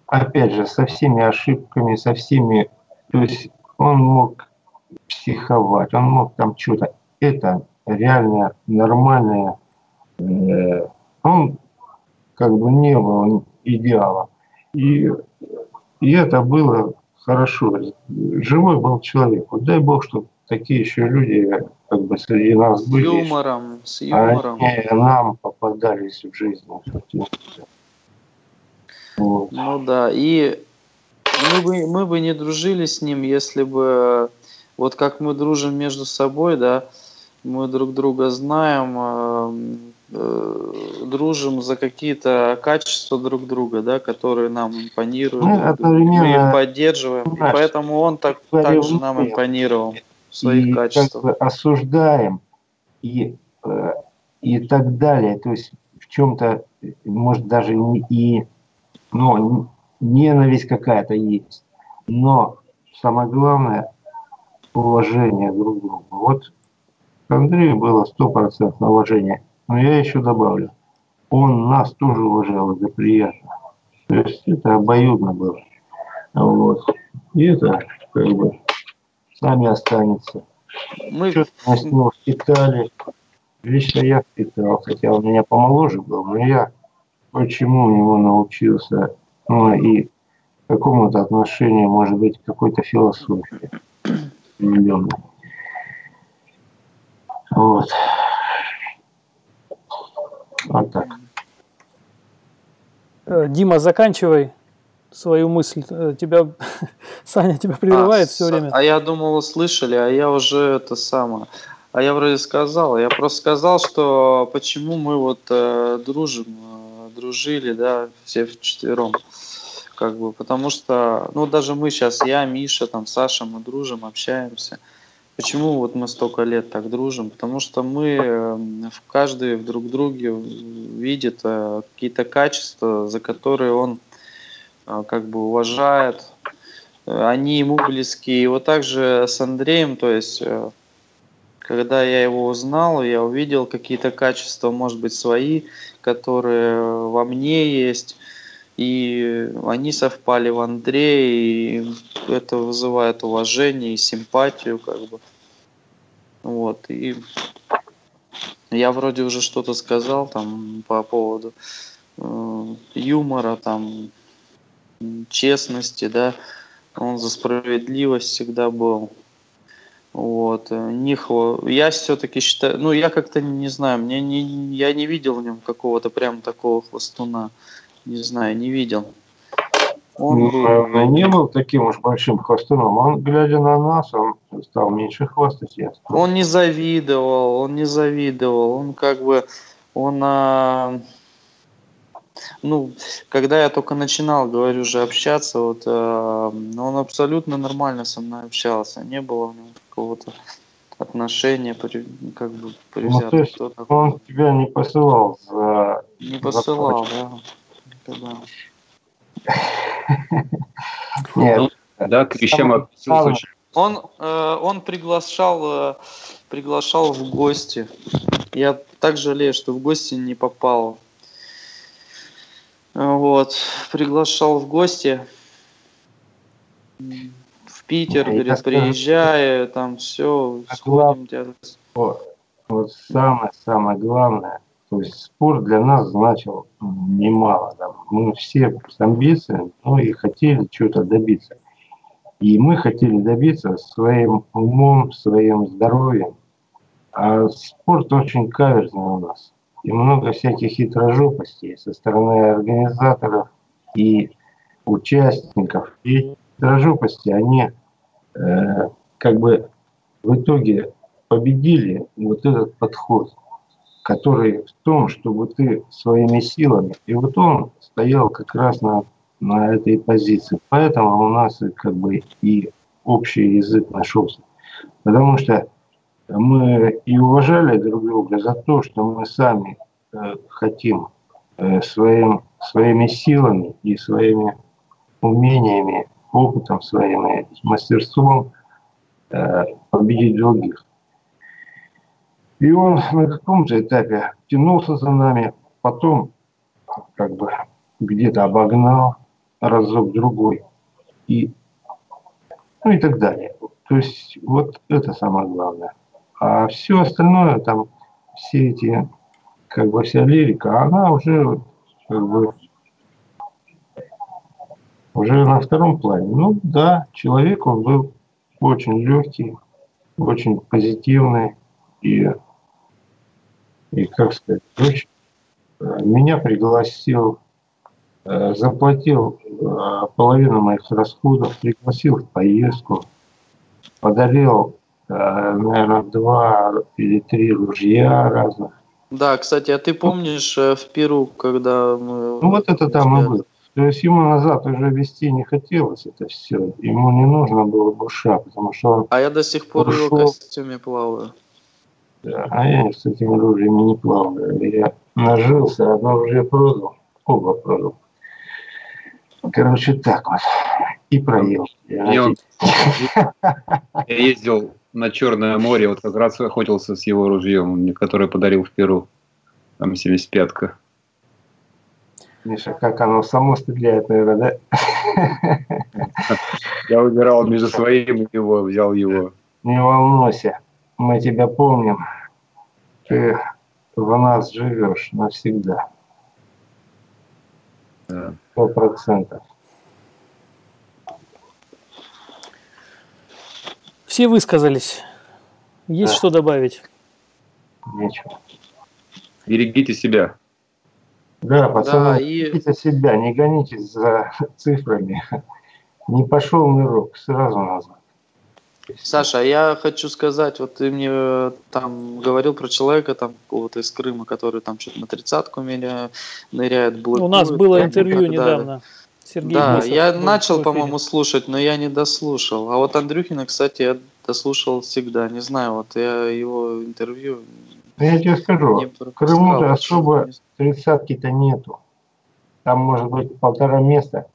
опять же, со всеми ошибками, со всеми... То есть он мог психовать, он мог там что-то... Это реально нормальное... Э, он как бы не был идеалом. И, и это было хорошо. Живой был человек. Вот дай Бог, чтобы такие еще люди как бы среди нас были. С юмором, с юмором. Они нам попадались в жизни. Вот. Ну да, и мы бы, мы бы не дружили с ним, если бы, вот как мы дружим между собой, да, мы друг друга знаем, э, э, дружим за какие-то качества друг друга, да, которые нам импонируют, ну, мы их поддерживаем, и поэтому он так, так же нам импонировал в своих и качествах. Как бы осуждаем и, э, и так далее, то есть в чем-то, может, даже и но ненависть какая-то есть. Но самое главное – уважение друг к другу. Вот к Андрею было стопроцентное уважение. Но я еще добавлю, он нас тоже уважал, это приятно. То есть это обоюдно было. Вот. И это как бы сами останется. Мы Что-то мы с него впитали. Лично я впитал, хотя он меня помоложе был, но я почему у него научился, ну и какому-то отношению, может быть, какой-то философии определенной. Вот. Вот так. Э, Дима, заканчивай свою мысль. Э, тебя, Саня тебя прерывает а, все время. А я думал, услышали, а я уже это самое. А я вроде сказал. Я просто сказал, что почему мы вот э, дружим дружили, да, все вчетвером. Как бы, потому что, ну, даже мы сейчас, я, Миша, там, Саша, мы дружим, общаемся. Почему вот мы столько лет так дружим? Потому что мы эм, в каждый в друг друге видит э, какие-то качества, за которые он э, как бы уважает, э, они ему близки. И вот также с Андреем, то есть когда я его узнал, я увидел какие-то качества, может быть, свои, которые во мне есть, и они совпали в Андрее, и это вызывает уважение и симпатию, как бы. Вот, и Я вроде уже что-то сказал там по поводу э, юмора, там, честности, да. Он за справедливость всегда был. Вот. Э, Нихо, я все-таки считаю, ну, я как-то не знаю, мне не, я не видел в нем какого-то прям такого хвостуна. Не знаю, не видел. Он ну, был... наверное, не был таким уж большим хвостуном. Он, глядя на нас, он стал меньше хвастать. Он не завидовал, он не завидовал. Он как бы, он, а, ну, когда я только начинал, говорю же, общаться, вот, а, он абсолютно нормально со мной общался. Не было у него какого-то отношения, как бы привзято. Ну, то есть он тебя не посылал за... Не посылал, да. Никогда. Нет. Да, к вещам Он, э, он приглашал, э, приглашал в гости. Я так жалею, что в гости не попал. Вот, приглашал в гости в Питер, а говорит, приезжай, там все, сходим. Вот, вот самое-самое главное – то есть спорт для нас значил немало. Да. Мы все с амбициями, ну и хотели чего-то добиться. И мы хотели добиться своим умом, своим здоровьем. А спорт очень каверзный у нас. И много всяких хитрожопостей со стороны организаторов и участников. И хитрожопости, они э, как бы в итоге победили вот этот подход который в том, чтобы ты своими силами, и вот он стоял как раз на, на этой позиции. Поэтому у нас как бы и общий язык нашелся. Потому что мы и уважали друг друга за то, что мы сами э, хотим э, своим, своими силами и своими умениями, опытом своим мастерством э, победить других. И он на каком-то этапе тянулся за нами, потом как бы где-то обогнал разок другой и ну и так далее. То есть вот это самое главное. А все остальное, там, все эти, как бы вся лирика, она уже как бы уже на втором плане. Ну да, человек он был очень легкий, очень позитивный и и, как сказать, дочь меня пригласил, э, заплатил э, половину моих расходов, пригласил в поездку, подарил, э, наверное, два или три ружья разных. Да, кстати, а ты помнишь в Перу, когда мы... Ну вот это там и было. То есть ему назад уже вести не хотелось это все. Ему не нужно было буша, потому что он... А я до сих пор ушел... в его костюме плаваю. Да, а я с этими ружьями не плаваю. Я нажился, одно уже продал, оба продал. Короче, так вот. И проел. Я, я ездил на Черное море, вот как раз охотился с его ружьем, которое подарил в Перу. Там 75-ка. Миша, как оно само стреляет, наверное, да? Я выбирал между своим и его, взял его. Не волнуйся мы тебя помним, ты в нас живешь навсегда. Сто процентов. Все высказались. Есть да. что добавить? Нечего. Берегите себя. Да, пацаны, да, и... берегите себя, не гонитесь за цифрами. Не пошел мирок, сразу назад. Саша, я хочу сказать, вот ты мне э, там говорил про человека там какого-то из Крыма, который там что-то на тридцатку меня ныряет, блокирует. У нас было интервью недавно. Сергей да, Бысов я начал, по-моему, слушать, но я не дослушал. А вот Андрюхина, кстати, я дослушал всегда. Не знаю, вот я его интервью... Ну, я тебе скажу, в Крыму-то особо тридцатки-то нету. Там может быть полтора места.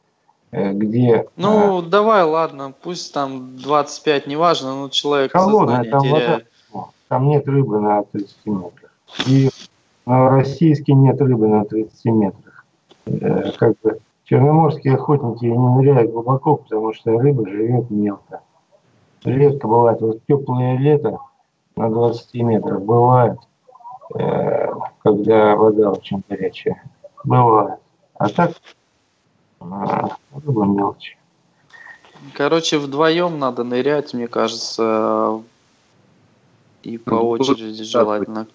Э, где... Ну, а, давай, ладно, пусть там 25, неважно, но человек холодная, там теряет. Вода, там нет рыбы на 30 метрах. И на российский нет рыбы на 30 метрах. Э, как бы черноморские охотники не ныряют глубоко, потому что рыба живет мелко. Редко бывает. Вот теплое лето на 20 метрах бывает. э, когда вода очень горячая. Бывает. А так а, рыба мелочь. Короче, вдвоем надо нырять, мне кажется, и по Ну, очереди желательно.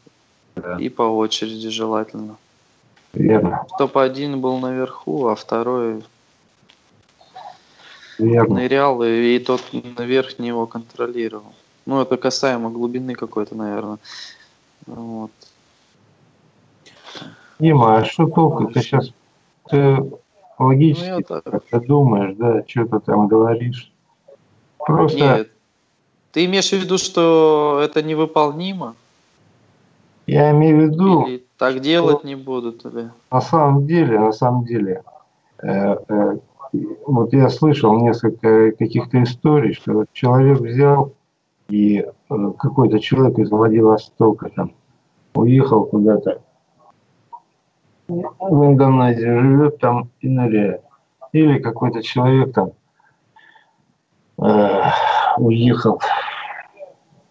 Да. И по очереди желательно. Верно, Чтоб один был наверху, а второй верно. нырял, и, и тот наверх не его контролировал. Ну, это касаемо глубины какой-то, наверное. Вот. Дима, а что толку? Ты сейчас ты логически я так. как-то думаешь, да, что ты там говоришь. Просто Нет. Ты имеешь в виду, что это невыполнимо? я имею в виду, Или так делать не будут? Или... на самом деле, на самом деле, э, э, вот я слышал несколько каких-то историй, что человек взял и э, какой-то человек из Владивостока там уехал куда-то в Индонезии, живет там ныряет. Или какой-то человек там э, уехал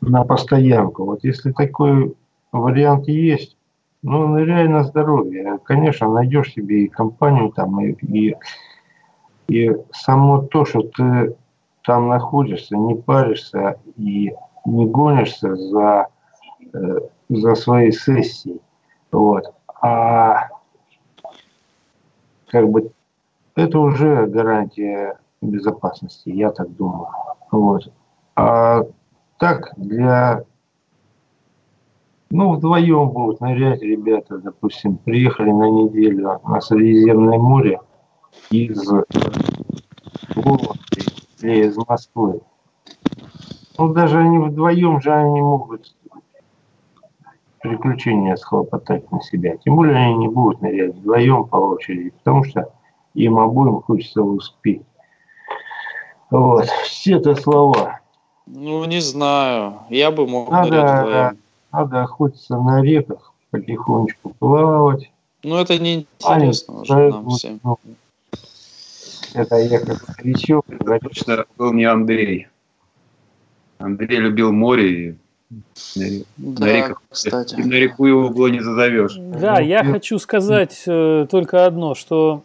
на постоянку. Вот если такой вариант есть, ну, ныряй на здоровье. Конечно, найдешь себе и компанию там, и, и, и само то, что ты там находишься, не паришься и не гонишься за, э, за своей сессией. Вот. А как бы это уже гарантия безопасности, я так думаю. Вот. А так для ну, вдвоем будут нырять ребята, допустим, приехали на неделю на Средиземное море из Вологды или из Москвы. Ну, даже они вдвоем же они могут приключения схлопотать на себя. Тем более они не будут нырять вдвоем по очереди, потому что им обоим хочется успеть. Вот. Все это слова. Ну, не знаю. Я бы мог Надо- нырять вдвоем. Надо охотиться на реках, потихонечку плавать. Ну, это А, неинтересно нет, уже да, нам вот, всем. ну, Это я как старичок. Точно был не Андрей. Андрей любил море и на ре- Да, реках. кстати. на реку его было не зазовешь. Да, я Ну, хочу сказать э, только одно, что,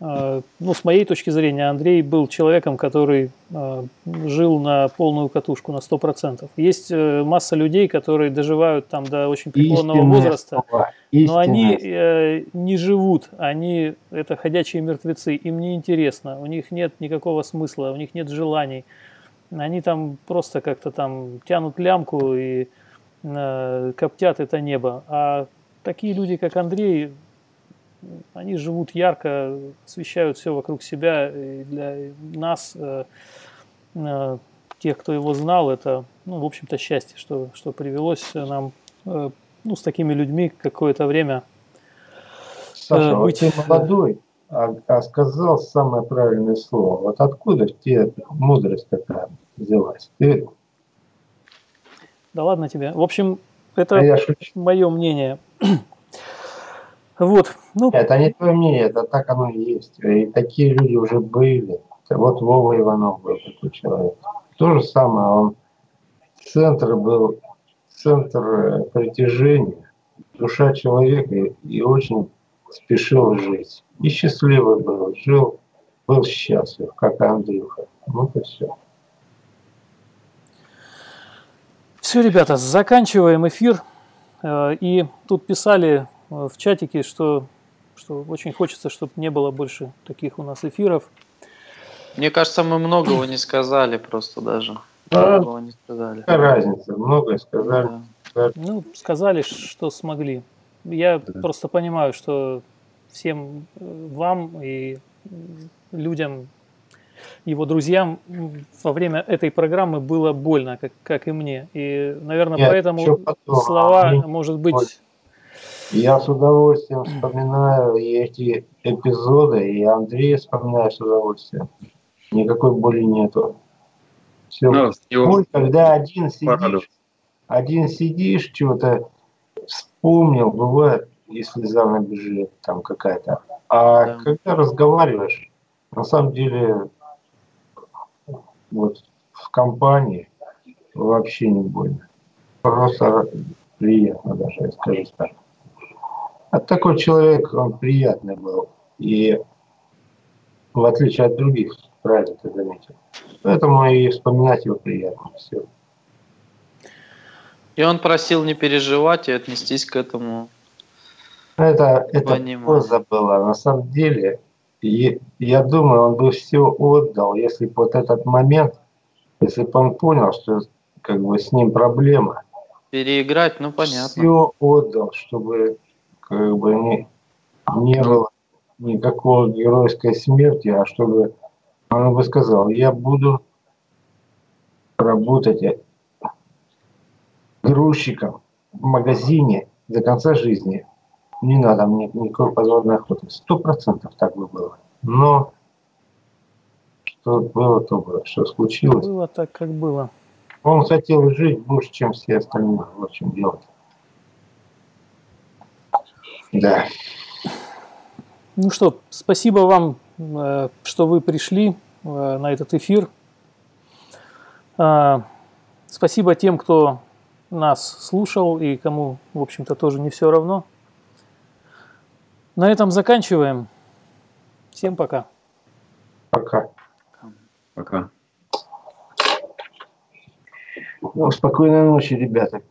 э, ну, с моей точки зрения, Андрей был человеком, который э, жил на полную катушку, на 100%. Есть э, масса людей, которые доживают там до очень преклонного возраста, слова, но они э, не живут, они это ходячие мертвецы, им не интересно, у них нет никакого смысла, у них нет желаний, они там просто как-то там тянут лямку и э, коптят это небо. А такие люди, как Андрей, они живут ярко, освещают все вокруг себя. И для нас, э, э, тех, кто его знал, это, ну, в общем-то, счастье, что, что привелось нам э, ну, с такими людьми какое-то время Саша, э, быть- ты молодой, а, а сказал самое правильное слово. Вот откуда в тебе мудрость такая взялась? Ты, Да ладно тебе. В общем, это а мое мнение. Вот, ну, Это не твое мнение, это так оно и есть. И такие люди уже были. Вот Вова Иванов был такой человек. То же самое, он центр был, центр э, притяжения, душа человека и, и очень спешил жить. И счастливый был, жил, был счастлив, как и Андрюха. Вот и все. Все, ребята, заканчиваем эфир. Э, И тут писали э, в чатике, что, что очень хочется, чтобы не было больше таких у нас эфиров. Мне кажется, мы многого не сказали просто даже. Да. Многого не сказали. Какая разница? Многое сказали. Да. Ну, сказали, что смогли. Я Да. просто понимаю, что всем э, вам и людям, его друзьям во время этой программы было больно, как, как и мне. И, наверное, Нет, поэтому слова, Они- может быть. Я с удовольствием вспоминаю эти эпизоды, и Андрея вспоминаю с удовольствием. Никакой боли нету. Все. Ну, Боль, когда один сидишь, один сидишь, что-то вспомнил, бывает, и слеза набежит там какая-то. А Да. когда разговариваешь, на самом деле, вот в компании вообще не больно. Просто приятно даже, я скажу так. А такой человек, он приятный был. И в отличие от других, правильно ты заметил. Поэтому и вспоминать его приятно. Все. И он просил не переживать и отнестись к этому. Это, это поза была. На самом деле, и, я думаю, он бы все отдал, если бы вот этот момент, если бы он понял, что как бы с ним проблема. Переиграть, ну понятно. Все отдал, чтобы как бы не, не было никакого геройской смерти, а чтобы он бы сказал, я буду работать грузчиком в магазине до конца жизни. Не надо мне никакой подводной охоты. Сто процентов так бы было. Но что было, то было. Что случилось? Было так, как было. Он хотел жить больше, чем все остальные. В общем, делать. Да. Ну что, спасибо вам, э, что вы пришли э, на этот эфир. А, спасибо тем, кто нас слушал и кому, в общем-то, тоже не все равно. На этом заканчиваем. Всем пока. Пока. Пока. Ну, спокойной ночи, ребята.